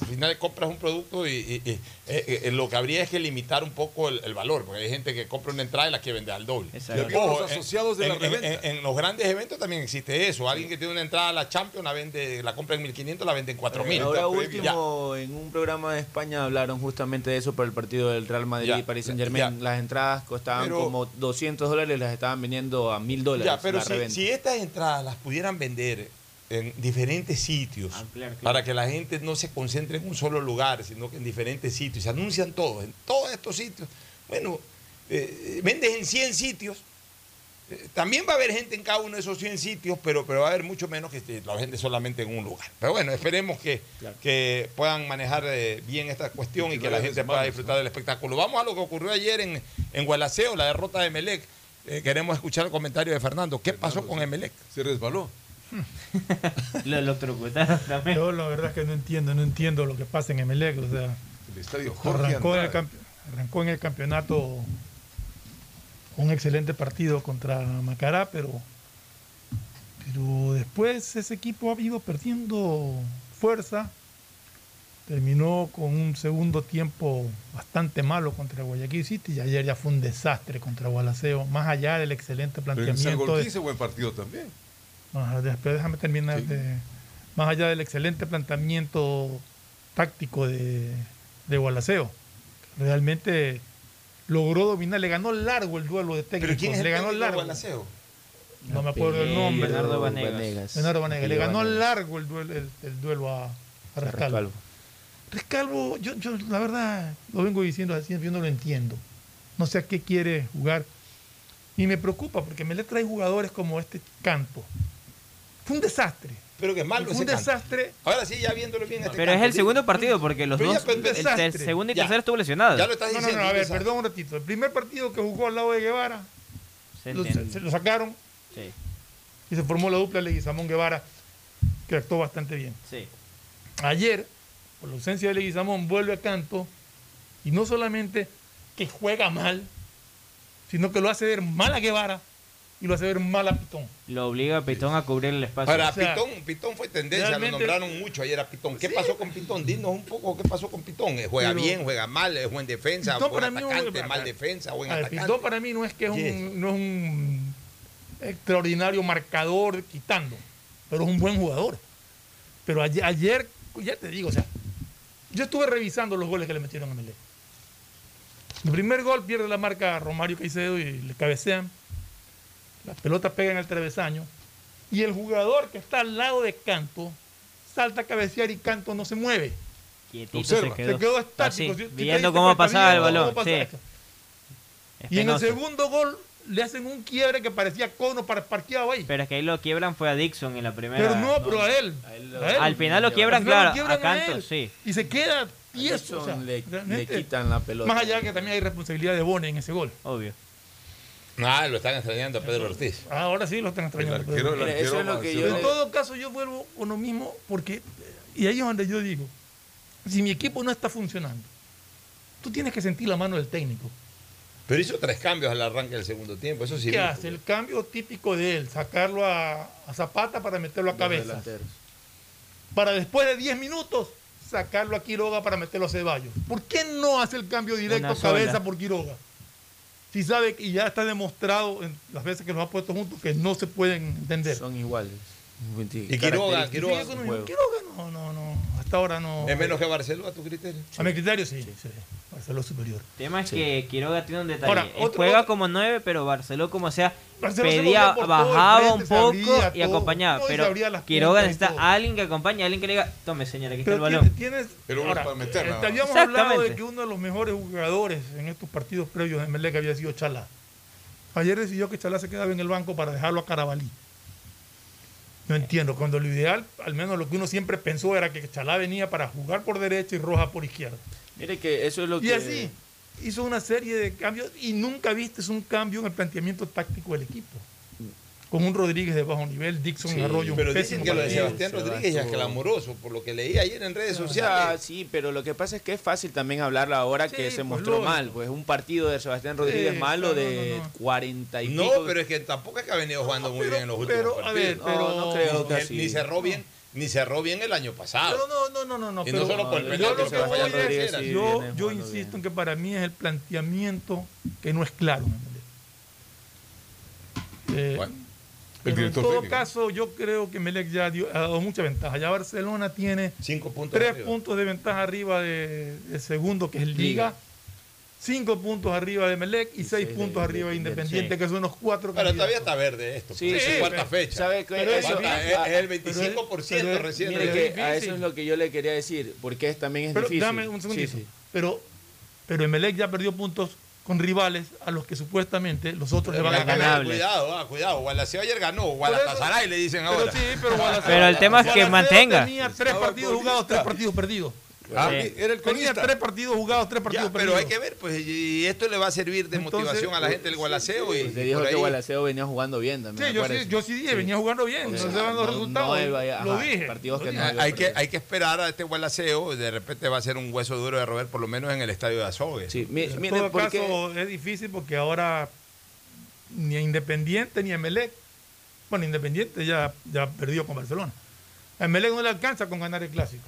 Al final compras un producto y, eh, eh, lo que habría es que limitar un poco el, valor, porque hay gente que compra una entrada y la quiere vender al doble. los asociados de en, la reventa. En, los grandes eventos también existe eso. Alguien que tiene una entrada a la Champions la vende, la compra en 1500, la vende en 4000. Ahora último, en un programa de España hablaron justamente de eso por el partido del Real Madrid y Paris Saint Germain. Las entradas costaban como 200 dólares, las estaban vendiendo a 1000 dólares. Ya, pero si estas entradas las pudieran vender en diferentes sitios para que la gente no se concentre en un solo lugar, sino que en diferentes sitios. Se anuncian todos, en todos estos sitios. Bueno, eh, vendes en 100 sitios. Eh, también va a haber gente en cada uno de esos 100 sitios, pero, pero va a haber mucho menos que la gente solamente en un lugar. Pero bueno, esperemos que, que puedan manejar eh, bien esta cuestión y que la gente pueda disfrutar del espectáculo. Vamos a lo que ocurrió ayer en, en Gualaceo, la derrota de Melec. queremos escuchar el comentario de Fernando. ¿Qué pasó con Emelec? Se resbaló. Lo electrocutaron también. Yo la verdad es que no entiendo, no entiendo lo que pasa en Emelec. O sea, el estadio arrancó, el Arrancó en el campeonato un excelente partido contra Macará, pero, pero después ese equipo ha ido perdiendo fuerza. Terminó con un segundo tiempo bastante malo contra Guayaquil City y ayer ya fue un desastre contra Gualaceo, más allá del excelente Pero en planteamiento. San de- hizo buen partido también. Ajá, después déjame terminar de. Más allá del excelente planteamiento táctico de, de Gualaceo. Realmente logró dominar, le ganó largo el duelo de técnicos. ¿Pero quién es el le ganó largo. Gualaceo? No me acuerdo el nombre. Leonardo Vanegas. Leonardo Vanegas. Le ganó Vanegas. largo el duelo, el, el duelo a, a Rescalvo. Rescalvo. Rescalvo, yo, yo la verdad lo vengo diciendo así, yo no lo entiendo. No sé a qué quiere jugar. Y me preocupa porque me le trae jugadores como este Canto. Fue un desastre. Pero que malo Fue un Canto. desastre. Ahora sí, ya viéndolo bien. este Pero es el sí. segundo partido porque los Pero ya, dos, pero el, segundo y Ya. tercero estuvo lesionado. Ya lo estás No, no, diciendo. no, a ver, perdón un ratito. El primer partido que jugó al lado de Guevara, Se lo, entiende. se lo sacaron Sí, y se formó la dupla Leguizamón Guevara, que actuó bastante bien. sí. Ayer, por la ausencia de Leguizamón, vuelve a Canto y no solamente que juega mal, sino que lo hace ver mal a Guevara y lo hace ver mal a Pitón. Lo obliga a Pitón a cubrir el espacio. O sea, Pitón, Pitón fue tendencia, lo nombraron mucho ayer a Pitón. ¿Qué pasó con Pitón? Dinos un poco qué pasó con Pitón. Eh, ¿Juega Pero- bien, juega mal, es buen defensa, Pitón buen para atacante, mal defensa, buen A ver, atacante? Pitón para mí no es que es ¿Qué un, no es un extraordinario marcador quitando, pero es un buen jugador. Pero ayer, ayer, ya te digo, o sea, yo estuve revisando los goles que le metieron a Melé. El primer gol pierde la marca Romario Caicedo y le cabecean. La pelota pega en el travesaño. Y el jugador que está al lado de Canto salta a cabecear y Canto no se mueve. Quietito Observa, se quedó. se quedó Así, estático. Si- si viendo cómo pasaba el balón. Sí. Y en el segundo gol le hacen un quiebre que parecía cono para parqueado ahí. Pero es que ahí lo quiebran fue a Dixon en la primera. Pero no, pero a él. a él. Al final lo quiebran, lo claro. quiebran a Canto, sí. Y se queda tieso. o sea, le, quitan la pelota. Más allá que también hay responsabilidad de Bone en ese gol. Obvio. Ah, lo están extrañando a Pedro Ortiz. Ahora sí lo están extrañando. El arquero- el Pero- arquero Eso es lo que yo Pero en le- todo caso yo vuelvo con lo mismo porque, y ahí es donde yo digo, si mi equipo no está funcionando, tú tienes que sentir la mano del técnico. Pero hizo tres cambios al arranque del segundo tiempo, eso sí. ¿Qué hace? El cambio típico de él, sacarlo a, a Zapata para meterlo a cabeza. Para después de 10 minutos, sacarlo a Quiroga para meterlo a Ceballos. ¿Por qué no hace el cambio directo cabeza por Quiroga? Si sabe que ya está demostrado en las veces que los ha puesto juntos que no se pueden entender. Son iguales. Y Quiroga, Quiroga. Quiroga no, no, no. Hasta ahora no. Es menos que Barceló a tu criterio. A mi criterio sí. sí. Barceló superior. El tema es Sí. que Quiroga tiene un detalle. Ahora, Él otro- juega otro- como nueve, pero Barceló como sea, pedía, bajaba frente, un poco abría y todo. acompañaba. No, pero Quiroga necesita a alguien que acompañe, alguien que le diga, tome señora, aquí está el balón. tienes, Pero ahora, para meter, eh, nada te más. habíamos hablado de que uno de los mejores jugadores en estos partidos previos de Melec había sido Chalá. Ayer decidió que Chalá se quedaba en el banco para dejarlo a Carabalí. No entiendo, cuando lo ideal, al menos lo que uno siempre pensó era que Chalá venía para jugar por derecha y Roja por izquierda. Mire que eso es lo Y que. así hizo una serie de cambios y nunca viste un cambio en el planteamiento táctico del equipo. Con un Rodríguez de bajo nivel, Dixon Sí, Arroyo. Pero dicen que lo de. Sebastián Rodríguez ya es clamoroso, por lo que leí ayer en redes sea, sociales. sí, pero lo que pasa es que es fácil también hablarlo ahora que se pues, mostró mal. Pues un partido de Sebastián Rodríguez Sí, malo no, no, de 40 y No, pico. pero es que tampoco es que ha venido jugando muy bien en los últimos pero, a ver, pero- No, no creo que Ni- así. Ni cerró bien, ni cerró bien el año pasado. No, no, no, no, no. Y pero no solo por el yo penal lo que voy es- sí yo, yo insisto en que para mí es el planteamiento que no es claro. Eh, el pero en todo técnico. caso, yo creo que Melec ya dio- ha dado mucha ventaja. Ya Barcelona tiene Cinco puntos tres arriba. puntos de ventaja arriba de, de segundo, que es Liga. Liga. Cinco puntos arriba de Melec y, seis seis de puntos arriba de Independiente. Que son los cuatro Pero todavía está verde esto. Sí, porque sí, es cuarta pero- fecha. ¿Sabe? Pero es Eso- es, es el Pero es- 25% pero es- recién. Mire que a eso es lo que yo le quería decir, porque es, también es Pero difícil. dame un segundito. Sí, sí. Pero, pero Emelec ya perdió puntos con rivales a los que supuestamente los otros le van a Pero ganar. ganables. Cuidado, ah, cuidado. Gualaceo ayer ganó. Guadalajara le dicen Pero ahora. sí, pero Gualaceo- Pero el tema es que Gualaceo mantenga. Tenía tres partidos jugados, tres partidos perdidos. Ah, Sí. era el Tenía tres partidos jugados, tres partidos Ya, pero perdidos. hay que ver, pues, y esto le va a servir de Entonces, motivación a la gente del Gualaceo. y, Se y dijo que Gualaceo venía jugando bien también. Sí, yo sí, yo sí dije, venía jugando bien, no se van los resultados. no iba- lo ajá, dije. partidos que no hay, que, hay que esperar a este Gualaceo, de repente va a ser un hueso duro de roer, por lo menos en el estadio de Azogue. Sí, En todo caso, es difícil porque ahora ni a Independiente ni a Emelec, bueno, Independiente ya, ya perdió con Barcelona. A Emelec no le alcanza con ganar el clásico.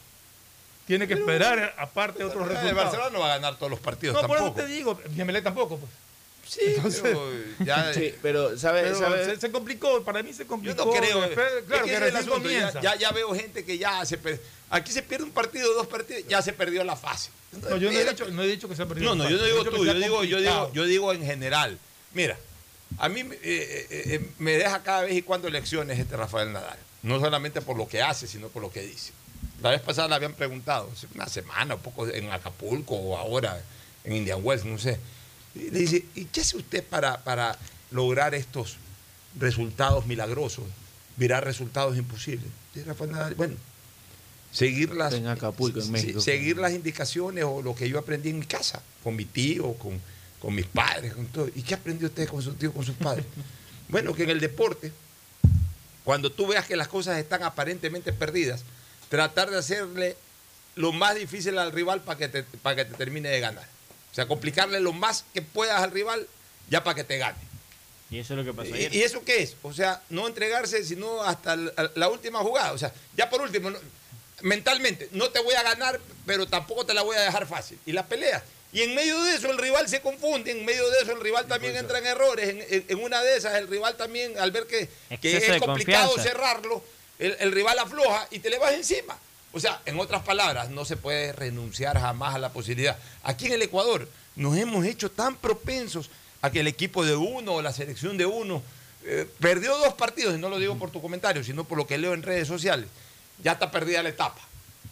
Tiene que esperar, aparte de otros El resultados. Barcelona no va a ganar todos los partidos no, por eso tampoco. te digo, y Emelec tampoco, pues. Sí, pero ya- Sí, pero, ¿sabe- Pero sabe? Se, se complicó, para mí se Yo complicó. no creo. Después, es claro, que que es el asunto, comienza. ya, ya veo gente que ya se per- Aquí se pierde un partido, dos partidos, ya se perdió la fase. No, yo no he, dicho, no he dicho que se ha perdido. No, no, el yo no digo tú, yo digo, yo digo, yo digo en general. Mira, a mí eh, eh, eh, me deja cada vez y cuando elecciones este Rafael Nadal. No solamente por lo que hace, sino por lo que dice. La vez pasada le habían preguntado, una semana, un poco en Acapulco o ahora en Indian Wells, no sé. Y le dice, ¿y qué hace usted para, para lograr estos resultados milagrosos? Virar resultados imposibles. Y Rafael Nadal, bueno, seguir las, En Acapulco, en México. seguir las indicaciones o lo que yo aprendí en mi casa, con mi tío, con, con mis padres, con todo. ¿Y qué aprendió usted con su tío, con sus padres? bueno, que en el deporte, cuando tú veas que las cosas están aparentemente perdidas, tratar de hacerle lo más difícil al rival para que te, para que te termine de ganar. O sea, complicarle lo más que puedas al rival ya para que te gane. Y eso es lo que pasó ¿Y, ayer. y eso qué es? O sea, no entregarse sino hasta la, última jugada. O sea, ya por último, mentalmente, no te voy a ganar, pero tampoco te la voy a dejar fácil. Y la pelea. Y en medio de eso el rival se confunde, en medio de eso el rival también entra en errores. En, en- en una de esas el rival también, al ver que, es complicado confianza. cerrarlo, el, el rival afloja y te le vas encima. O sea, en otras palabras, no se puede renunciar jamás a la posibilidad. Aquí en el Ecuador nos hemos hecho tan propensos a que el equipo de uno o la selección de uno eh, perdió dos partidos, y no lo digo por tu comentario, sino por lo que leo en redes sociales. Ya está perdida la etapa.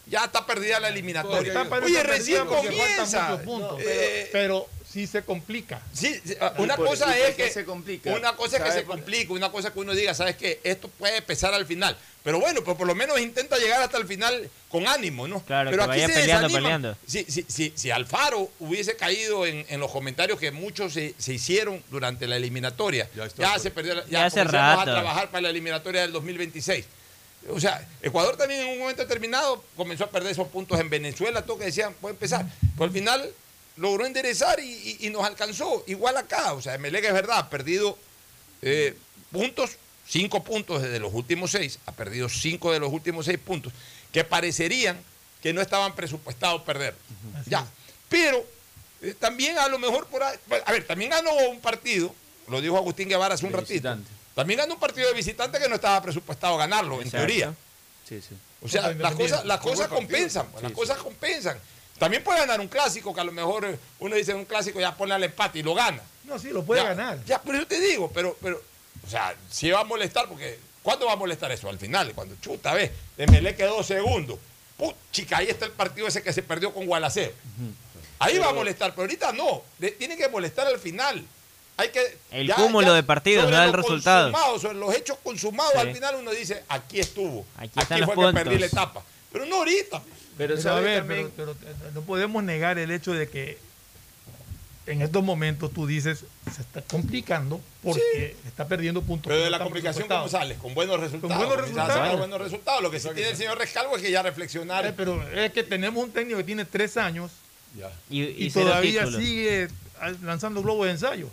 Ya está perdida la eliminatoria. Oye, recién comienza. puntos, Eh, pero, pero sí se complica. Sí, sí, ah, una ¿Y por- cosa es que se complica? una cosa es que ¿Sabe se complica, una cosa es que uno diga, sabes que esto puede pesar al final, pero bueno, pues por lo menos intenta llegar hasta el final con ánimo, ¿no? Claro, pero que vaya peleando, peleando. Si, si, si, si Alfaro hubiese caído en, en los comentarios que muchos se, se hicieron durante la eliminatoria, ya, se perdió, la- Ya ya, hace rato. a trabajar para la eliminatoria del 2026. O sea, Ecuador también en un momento determinado comenzó a perder esos puntos en Venezuela, todo que decían, puede empezar. Pero al final logró enderezar y, y- y nos alcanzó. Igual acá, o sea, Emelec es verdad, ha perdido eh, puntos, cinco puntos desde los últimos seis, ha perdido cinco de los últimos seis puntos, que parecerían que no estaban presupuestados perder. Ya, pero eh, también a lo mejor por ahí, a ver, también ganó un partido, lo dijo Agustín Guevara hace un De ratito, visitante. también ganó un partido de visitante que no estaba presupuestado ganarlo, en teoría. Sí, sí. O sea, las cosas, las cosas compensan, pues, las Sí, cosas compensan. También puede ganar un clásico que a lo mejor uno dice un clásico ya pone al empate y lo gana. No, sí, lo puede Ya, ganar. Ya, pero yo te digo, pero, pero, o sea, sí va a molestar porque, ¿cuándo va a molestar eso? Al final, cuando chuta, ve, Dembélé quedó segundo. Put, chica, ahí está el partido ese que se perdió con Gualaceo. Ahí va a molestar, pero ahorita no. Le- tiene que molestar al final. Hay que, El cúmulo de partidos, no el resultado. sobre los hechos consumados, Sí. al final uno dice, aquí estuvo. Aquí Aquí, fue que puntos. perdí la etapa. Pero no ahorita. Pero, Pero, a ¿sabe ver, también? pero, pero, eh, no podemos negar el hecho de que en estos momentos tú dices se está complicando porque está perdiendo puntos. Pero de la complicación, ¿cómo sales? Con buenos resultados. buenos sacar buenos resultados. Lo que sí tiene el señor Rescalvo es que ya reflexionar. Eh, pero es que tenemos un técnico que tiene tres años Y, y, y cero todavía títulos. sigue lanzando globos de ensayo.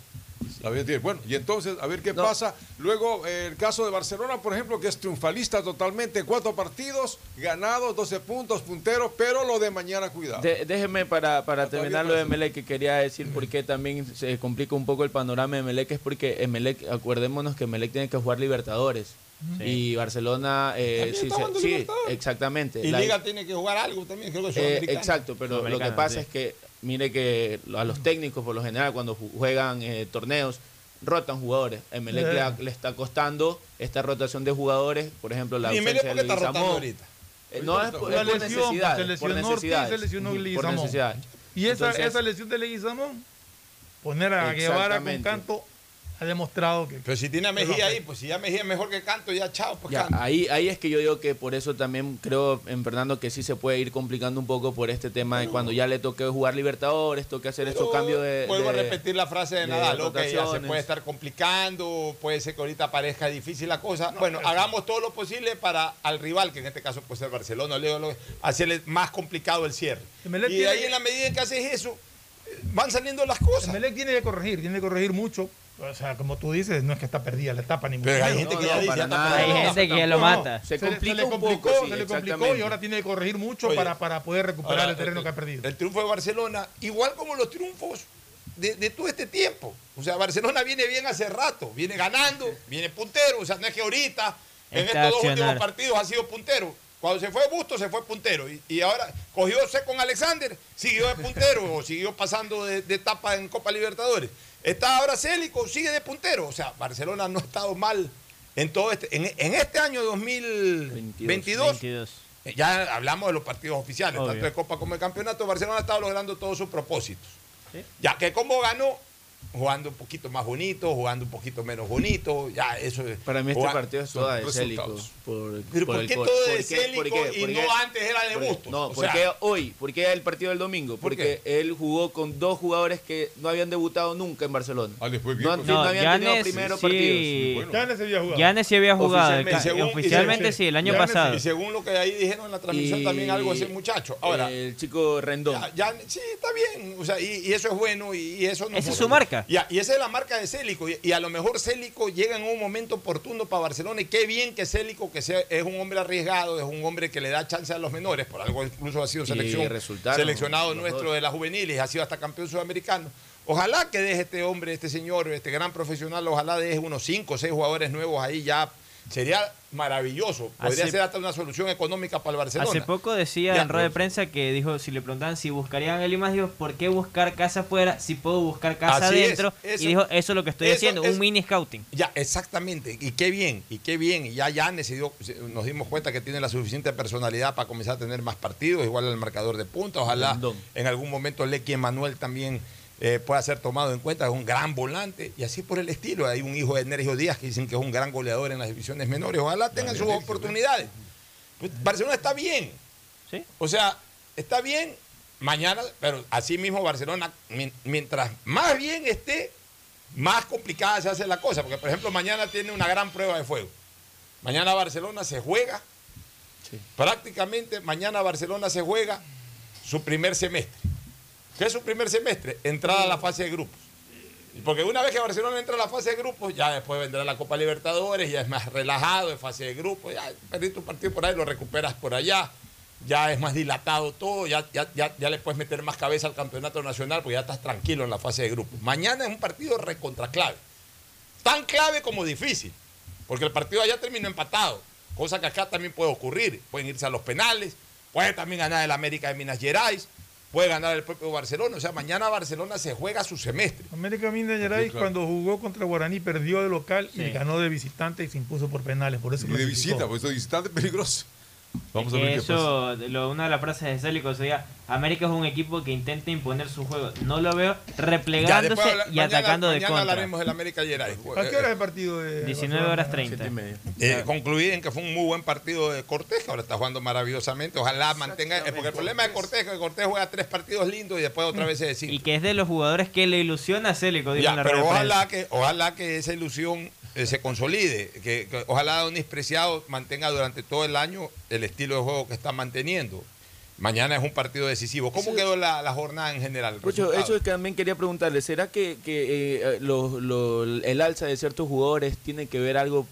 La. Bueno, y entonces, a ver qué pasa. Luego, eh, el caso de Barcelona, por ejemplo, que es triunfalista totalmente, cuatro partidos, ganados, 12 puntos, punteros, pero lo de mañana, cuidado. De- déjeme para, para terminar lo de Emelec que quería decir por qué también se complica un poco el panorama de Emelec es porque Emelec, acuérdémonos que Emelec tiene que jugar Libertadores Sí. y Barcelona eh, sí, se- exactamente Y La- Liga tiene que jugar algo también, creo que eh, exacto, pero lo que pasa sí. es que mire que a los técnicos por lo general cuando ju- juegan eh, torneos rotan jugadores. Emelec Eh. le, le está costando esta rotación de jugadores, por ejemplo la ¿Y Emelec ausencia de Leguizamón. ahorita? Eh, no es por, lesión, necesidad, se por necesidades. se lesionó por necesidades. Y esa, Entonces, esa lesión de Leguizamón, poner a Guevara con canto ha demostrado que. Pero si tiene a Mejía ahí, pues si ya Mejía es mejor que Canto, ya chao, pues Ya, Canto. ahí, ahí es que yo digo que por eso también creo en Fernando que sí se puede ir complicando un poco por este tema de cuando ya le toque jugar Libertadores, toque hacer estos cambios de. Vuelvo de- a repetir la frase de, de Nadal, ok, ya se puede estar complicando, puede ser que ahorita parezca difícil la cosa. bueno, hagamos todo lo posible para al rival, que en este caso puede ser Barcelona, Leo, lo- hacerle más complicado el cierre. Y de ahí en la medida en que haces eso, eh, van saliendo las cosas. Emelec tiene que corregir, tiene que corregir mucho. O sea, como tú dices, no es que está perdida la etapa ni mucho Pero hay menos. gente que ya dice. Hay gente que lo mata. Se, Se le- se complica le un complicó, poco, sí, se le complicó y ahora tiene que corregir mucho Oye, para, para poder recuperar Ahora, el terreno el- que ha perdido. El triunfo de Barcelona, igual como los triunfos de, de todo este tiempo. O sea, Barcelona viene bien hace rato, viene ganando, viene puntero. O sea, no es que ahorita, en Está estos dos últimos partidos, ha sido puntero. Cuando se fue Busto, se fue puntero. Y, y ahora cogió C con Alexander, siguió de puntero o siguió pasando de, de etapa en Copa Libertadores. Está ahora Célico, sigue de puntero. O sea, Barcelona no ha estado mal en todo este. En, en este año 2022. 22. Eh, Ya hablamos de los partidos oficiales, Obvio. tanto de Copa como de Campeonato. Barcelona ha estado logrando todos sus propósitos. Sí. Ya que como ganó, jugando un poquito más bonito, jugando un poquito menos bonito, ya eso es. Para mí este partido es toda de. Célico. Por, Pero ¿por qué todo de por qué- Célico por qué- y no antes era de Bustos? No, porque sea- hoy, porque el partido del domingo, ¿Por porque él jugó con dos jugadores que no habían debutado nunca en Barcelona. Ah, después no, bien, no No, habían tenido Yanes primeros sí. partidos. Yanes sí había jugado. Oficialmente, el ca- según- oficialmente y- sí, el año pasado. Y según lo que ahí dijeron en la transmisión, Y- también algo ese muchacho. Ahora, el chico Rendón. Ya, ya- sí, está bien. O sea, y, y eso es bueno y, y eso no Esa es su marca. Ya, y esa es la marca de Célico. Y, y a lo mejor Célico llega en un momento oportuno para Barcelona. Y qué bien que Célico, que sea, es un hombre arriesgado, es un hombre que le da chance a los menores. Por algo incluso ha sido selección, seleccionado nuestro dos. de las juveniles, ha sido hasta campeón sudamericano. Ojalá que deje este hombre, este señor, este gran profesional, ojalá deje unos 5 o 6 jugadores nuevos ahí ya. Sería maravilloso. Podría Hace- ser hasta una solución económica para el Barcelona. Hace poco decía Ya, en rueda de prensa que dijo, si le preguntaban si buscarían el Limas, dijo, ¿por qué buscar casa afuera si puedo buscar casa Así es, adentro? eso- y dijo, eso es lo que estoy eso haciendo, es- un mini scouting. Ya, exactamente. Y qué bien, y qué bien. Y ya Yanes nos dimos cuenta que tiene la suficiente personalidad para comenzar a tener más partidos, igual el marcador de punta. Ojalá en algún momento Lecky Emanuel también eh, pueda ser tomado en cuenta, es un gran volante. Y así por el estilo. Hay un hijo de Nergio Díaz que dicen que es un gran goleador en las divisiones menores. Ojalá tengan sus oportunidades. Pues, Barcelona está bien. ¿Sí? O sea, está bien mañana, pero así mismo Barcelona, mi- mientras más bien esté, más complicada se hace la cosa. Porque, por ejemplo, mañana tiene una gran prueba de fuego. Mañana Barcelona se juega, prácticamente mañana Barcelona se juega su primer semestre. ¿Qué es su primer semestre? Entrada a la fase de grupos. Porque una vez que Barcelona entra a la fase de grupos, ya después vendrá la Copa Libertadores, ya es más relajado en fase de grupos, ya perdiste un partido por ahí, lo recuperas por allá, ya es más dilatado todo, ya, ya, ya, ya le puedes meter más cabeza al campeonato nacional porque ya estás tranquilo en la fase de grupos. Mañana es un partido recontra clave. Tan clave como difícil, porque el partido allá terminó empatado, cosa que acá también puede ocurrir. Pueden irse a los penales, puede también ganar el América de Minas Gerais, puede ganar el propio Barcelona. O sea, mañana Barcelona se juega su semestre. América Minas Gerais, Sí, claro. cuando jugó contra Guaraní, perdió de local Sí. y ganó de visitante y se impuso por penales. Por eso Y de visita, pues esto de visitante peligroso. Vamos a Que ver qué pasa. eso, lo- una de las frases de Célico sería, América es un equipo que intenta imponer su juego. No lo veo replegándose habla- y mañana- atacando de mañana contra. hablaremos del América Gerais. ¿A qué hora es el partido de 19 horas Barcelona? 30. Eh, concluir en que fue un muy buen partido de Cortés, que ahora está jugando maravillosamente. Ojalá mantenga. eh, porque el problema de Cortés es que Cortés juega tres partidos lindos y después otra vez se decide. Y que es de los jugadores que le ilusiona a Célico, Ya, pero de ojalá que, ojalá que esa ilusión eh, se consolide, que, que ojalá Donis Preciado mantenga durante todo el año el estilo de juego que está manteniendo. Mañana es un partido decisivo. ¿Cómo quedó la, la jornada en general? Resultado. eso es que también quería preguntarle, ¿será que, que, eh, los- lo- el alza de ciertos jugadores tiene que ver algo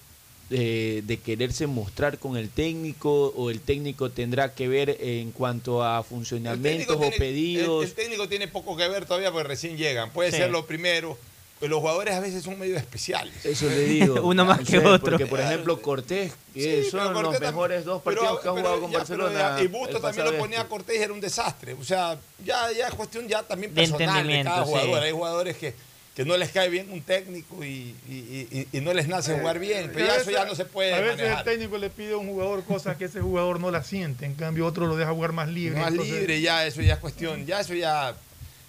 eh, de quererse mostrar con el técnico o el técnico tendrá que ver en cuanto a funcionamientos o tiene- pedidos? El, el técnico tiene poco que ver todavía porque recién llegan. Puede Sí. ser lo primero, pero los jugadores a veces son medio especiales. Eso le digo. Uno más que otro. Porque, por ejemplo, Cortés, que Sí, son pero los Cortés tam- mejores dos pero- partidos que ha pero jugado con ya, pero Barcelona. ya- y Busto también lo ponía a este. Cortés y era un desastre. O sea, ya, ya es cuestión ya también De personal de entendimiento, cada sí. jugador. Hay jugadores que, que no les cae bien un técnico y, y- y- y no les nace jugar bien. Pero ya eso ya no se puede A veces manejar. el técnico le pide a un jugador cosas que ese jugador no las siente. En cambio, otro lo deja jugar más libre. Más entonces- libre, ya eso ya es cuestión, ya eso ya,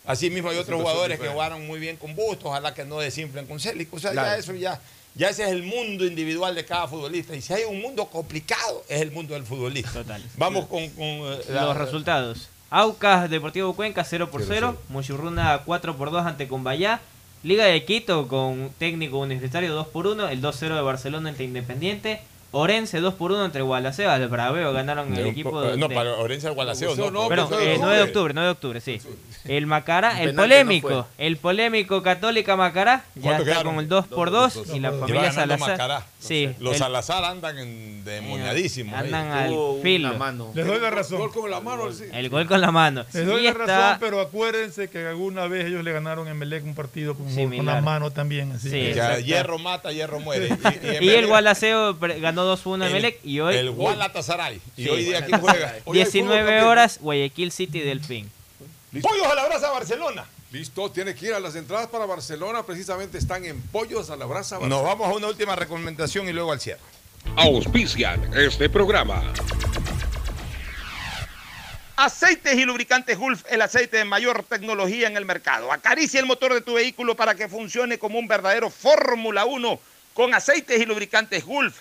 Así mismo hay otros jugadores que jugaron muy bien con Bustos, ojalá que no desinflen con Célico. O sea, Claro. ya eso ya, ya ese es el mundo individual de cada futbolista. Y si hay un mundo complicado, es el mundo del futbolista. Vamos con, con, eh, la- Los resultados. Aucas Deportivo Cuenca 0 por 0. Muchurruna 4 por 2 ante Cumbayá. Liga de Quito con técnico universitario 2 por 1. El 2-0 de Barcelona ante Independiente. Orense 2 por 1 entre Gualaceo. El Braveo ganaron el equipo po- de. No, para Orense al Gualaceo, no. Perdón, porque fue eh, de 9 de octubre. octubre, 9 de octubre, sí. El Macará, el no polémico, fue. el polémico Católica Macará, ya ¿Cuánto está quedaron? con el 2 por 2 y la familia Salazar. Macará. Sí, Los el- Salazar andan endemoniadísimos. ahí. andan al filo. Les doy la razón. Gol con la mano. sí. El gol con la mano. Les doy Y la está- razón, pero acuérdense que alguna vez ellos le ganaron en Melec un partido con, con Similar. la mano también. Así Sí, hierro mata, hierro muere. Y, y en Y el Gualaceo ganó 2-1 en el- Melec y hoy El Gualatasaray. Y Sí. hoy día, ¿quién juega? Hoy hay fútbol 19 también. horas Guayaquil City Delfín. Pollos a la brasa Barcelona. Listo, tiene que ir a las entradas para Barcelona. Precisamente están en Pollos a la Brasa. Nos vamos a una última recomendación y luego al cierre. Auspician este programa. Aceites y lubricantes Gulf, el aceite de mayor tecnología en el mercado. Acaricia el motor de tu vehículo para que funcione como un verdadero Fórmula 1 con aceites y lubricantes Gulf.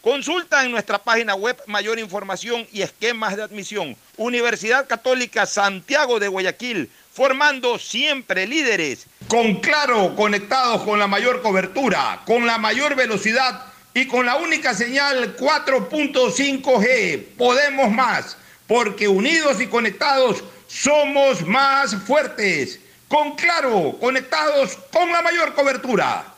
Consulta en nuestra página web mayor información y esquemas de admisión. Universidad Católica Santiago de Guayaquil, formando siempre líderes. Con claro, conectados con la mayor cobertura, con la mayor velocidad y con la única señal 4.5G. Podemos más, porque unidos y conectados somos más fuertes. Con claro, conectados con la mayor cobertura.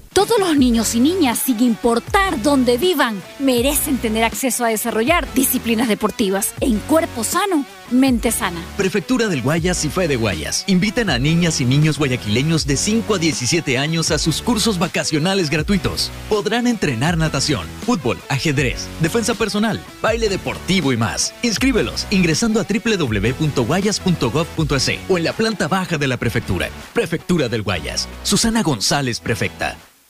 Todos los niños y niñas, sin importar dónde vivan, merecen tener acceso a desarrollar disciplinas deportivas en cuerpo sano, mente sana. Prefectura del Guayas y Fede Guayas invitan a niñas y niños guayaquileños de 5 a 17 años a sus cursos vacacionales gratuitos. Podrán entrenar natación, fútbol, ajedrez, defensa personal, baile deportivo y más. Inscríbelos ingresando a www.guayas.gov.es o en la planta baja de la prefectura. Prefectura del Guayas. Susana González, prefecta.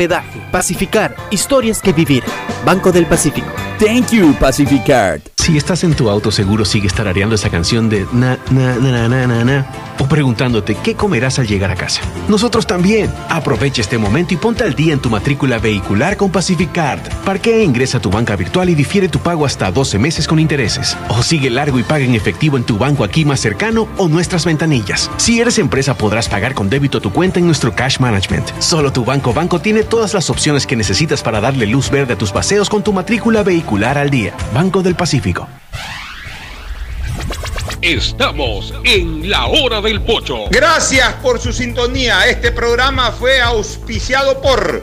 hospedaje. Pacificar, historias que vivir. Banco del Pacífico. Thank you, Pacificard. Si estás en tu auto, seguro sigues tarareando esa canción de na, na, na, na, na, na, na, o preguntándote qué comerás al llegar a casa. Nosotros también. Aprovecha este momento y ponte al día en tu matrícula vehicular con Pacific Card. Parquea e ingresa a tu banca virtual y difiere tu pago hasta 12 meses con intereses. O sigue largo y paga en efectivo en tu banco aquí más cercano o nuestras ventanillas. Si eres empresa, podrás pagar con débito tu cuenta en nuestro Cash Management. Solo tu banco banco tiene todas las opciones que necesitas para darle luz verde a tus paseos con tu matrícula vehicular al día. Banco del Pacífico. Estamos en la hora del pocho. Gracias por su sintonía. Este programa fue auspiciado por...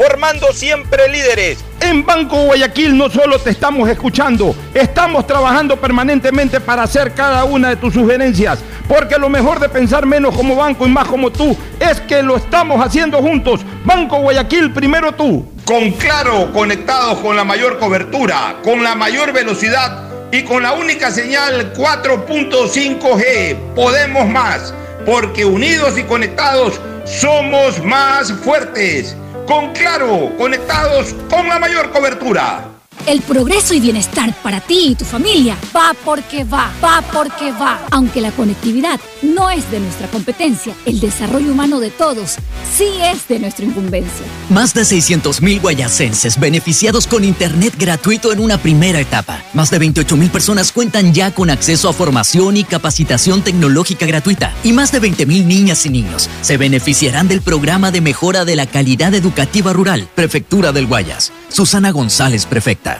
formando siempre líderes. En Banco Guayaquil no solo te estamos escuchando, estamos trabajando permanentemente para hacer cada una de tus sugerencias, porque lo mejor de pensar menos como banco y más como tú es que lo estamos haciendo juntos. Banco Guayaquil, primero tú. Con Claro, conectados con la mayor cobertura, con la mayor velocidad y con la única señal 4.5G. Podemos más, porque unidos y conectados somos más fuertes. Con Claro, conectados con la mayor cobertura. El progreso y bienestar para ti y tu familia va porque va, va porque va. Aunque la conectividad no es de nuestra competencia, el desarrollo humano de todos sí es de nuestra incumbencia. Más de 600.000 guayasenses beneficiados con Internet gratuito en una primera etapa. Más de 28.000 personas cuentan ya con acceso a formación y capacitación tecnológica gratuita. Y más de 20.000 niñas y niños se beneficiarán del programa de mejora de la calidad educativa rural. Prefectura del Guayas. Susana González, prefecta.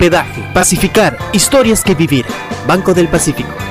hospedaje. Pacificar, historias que vivir. Banco del Pacífico.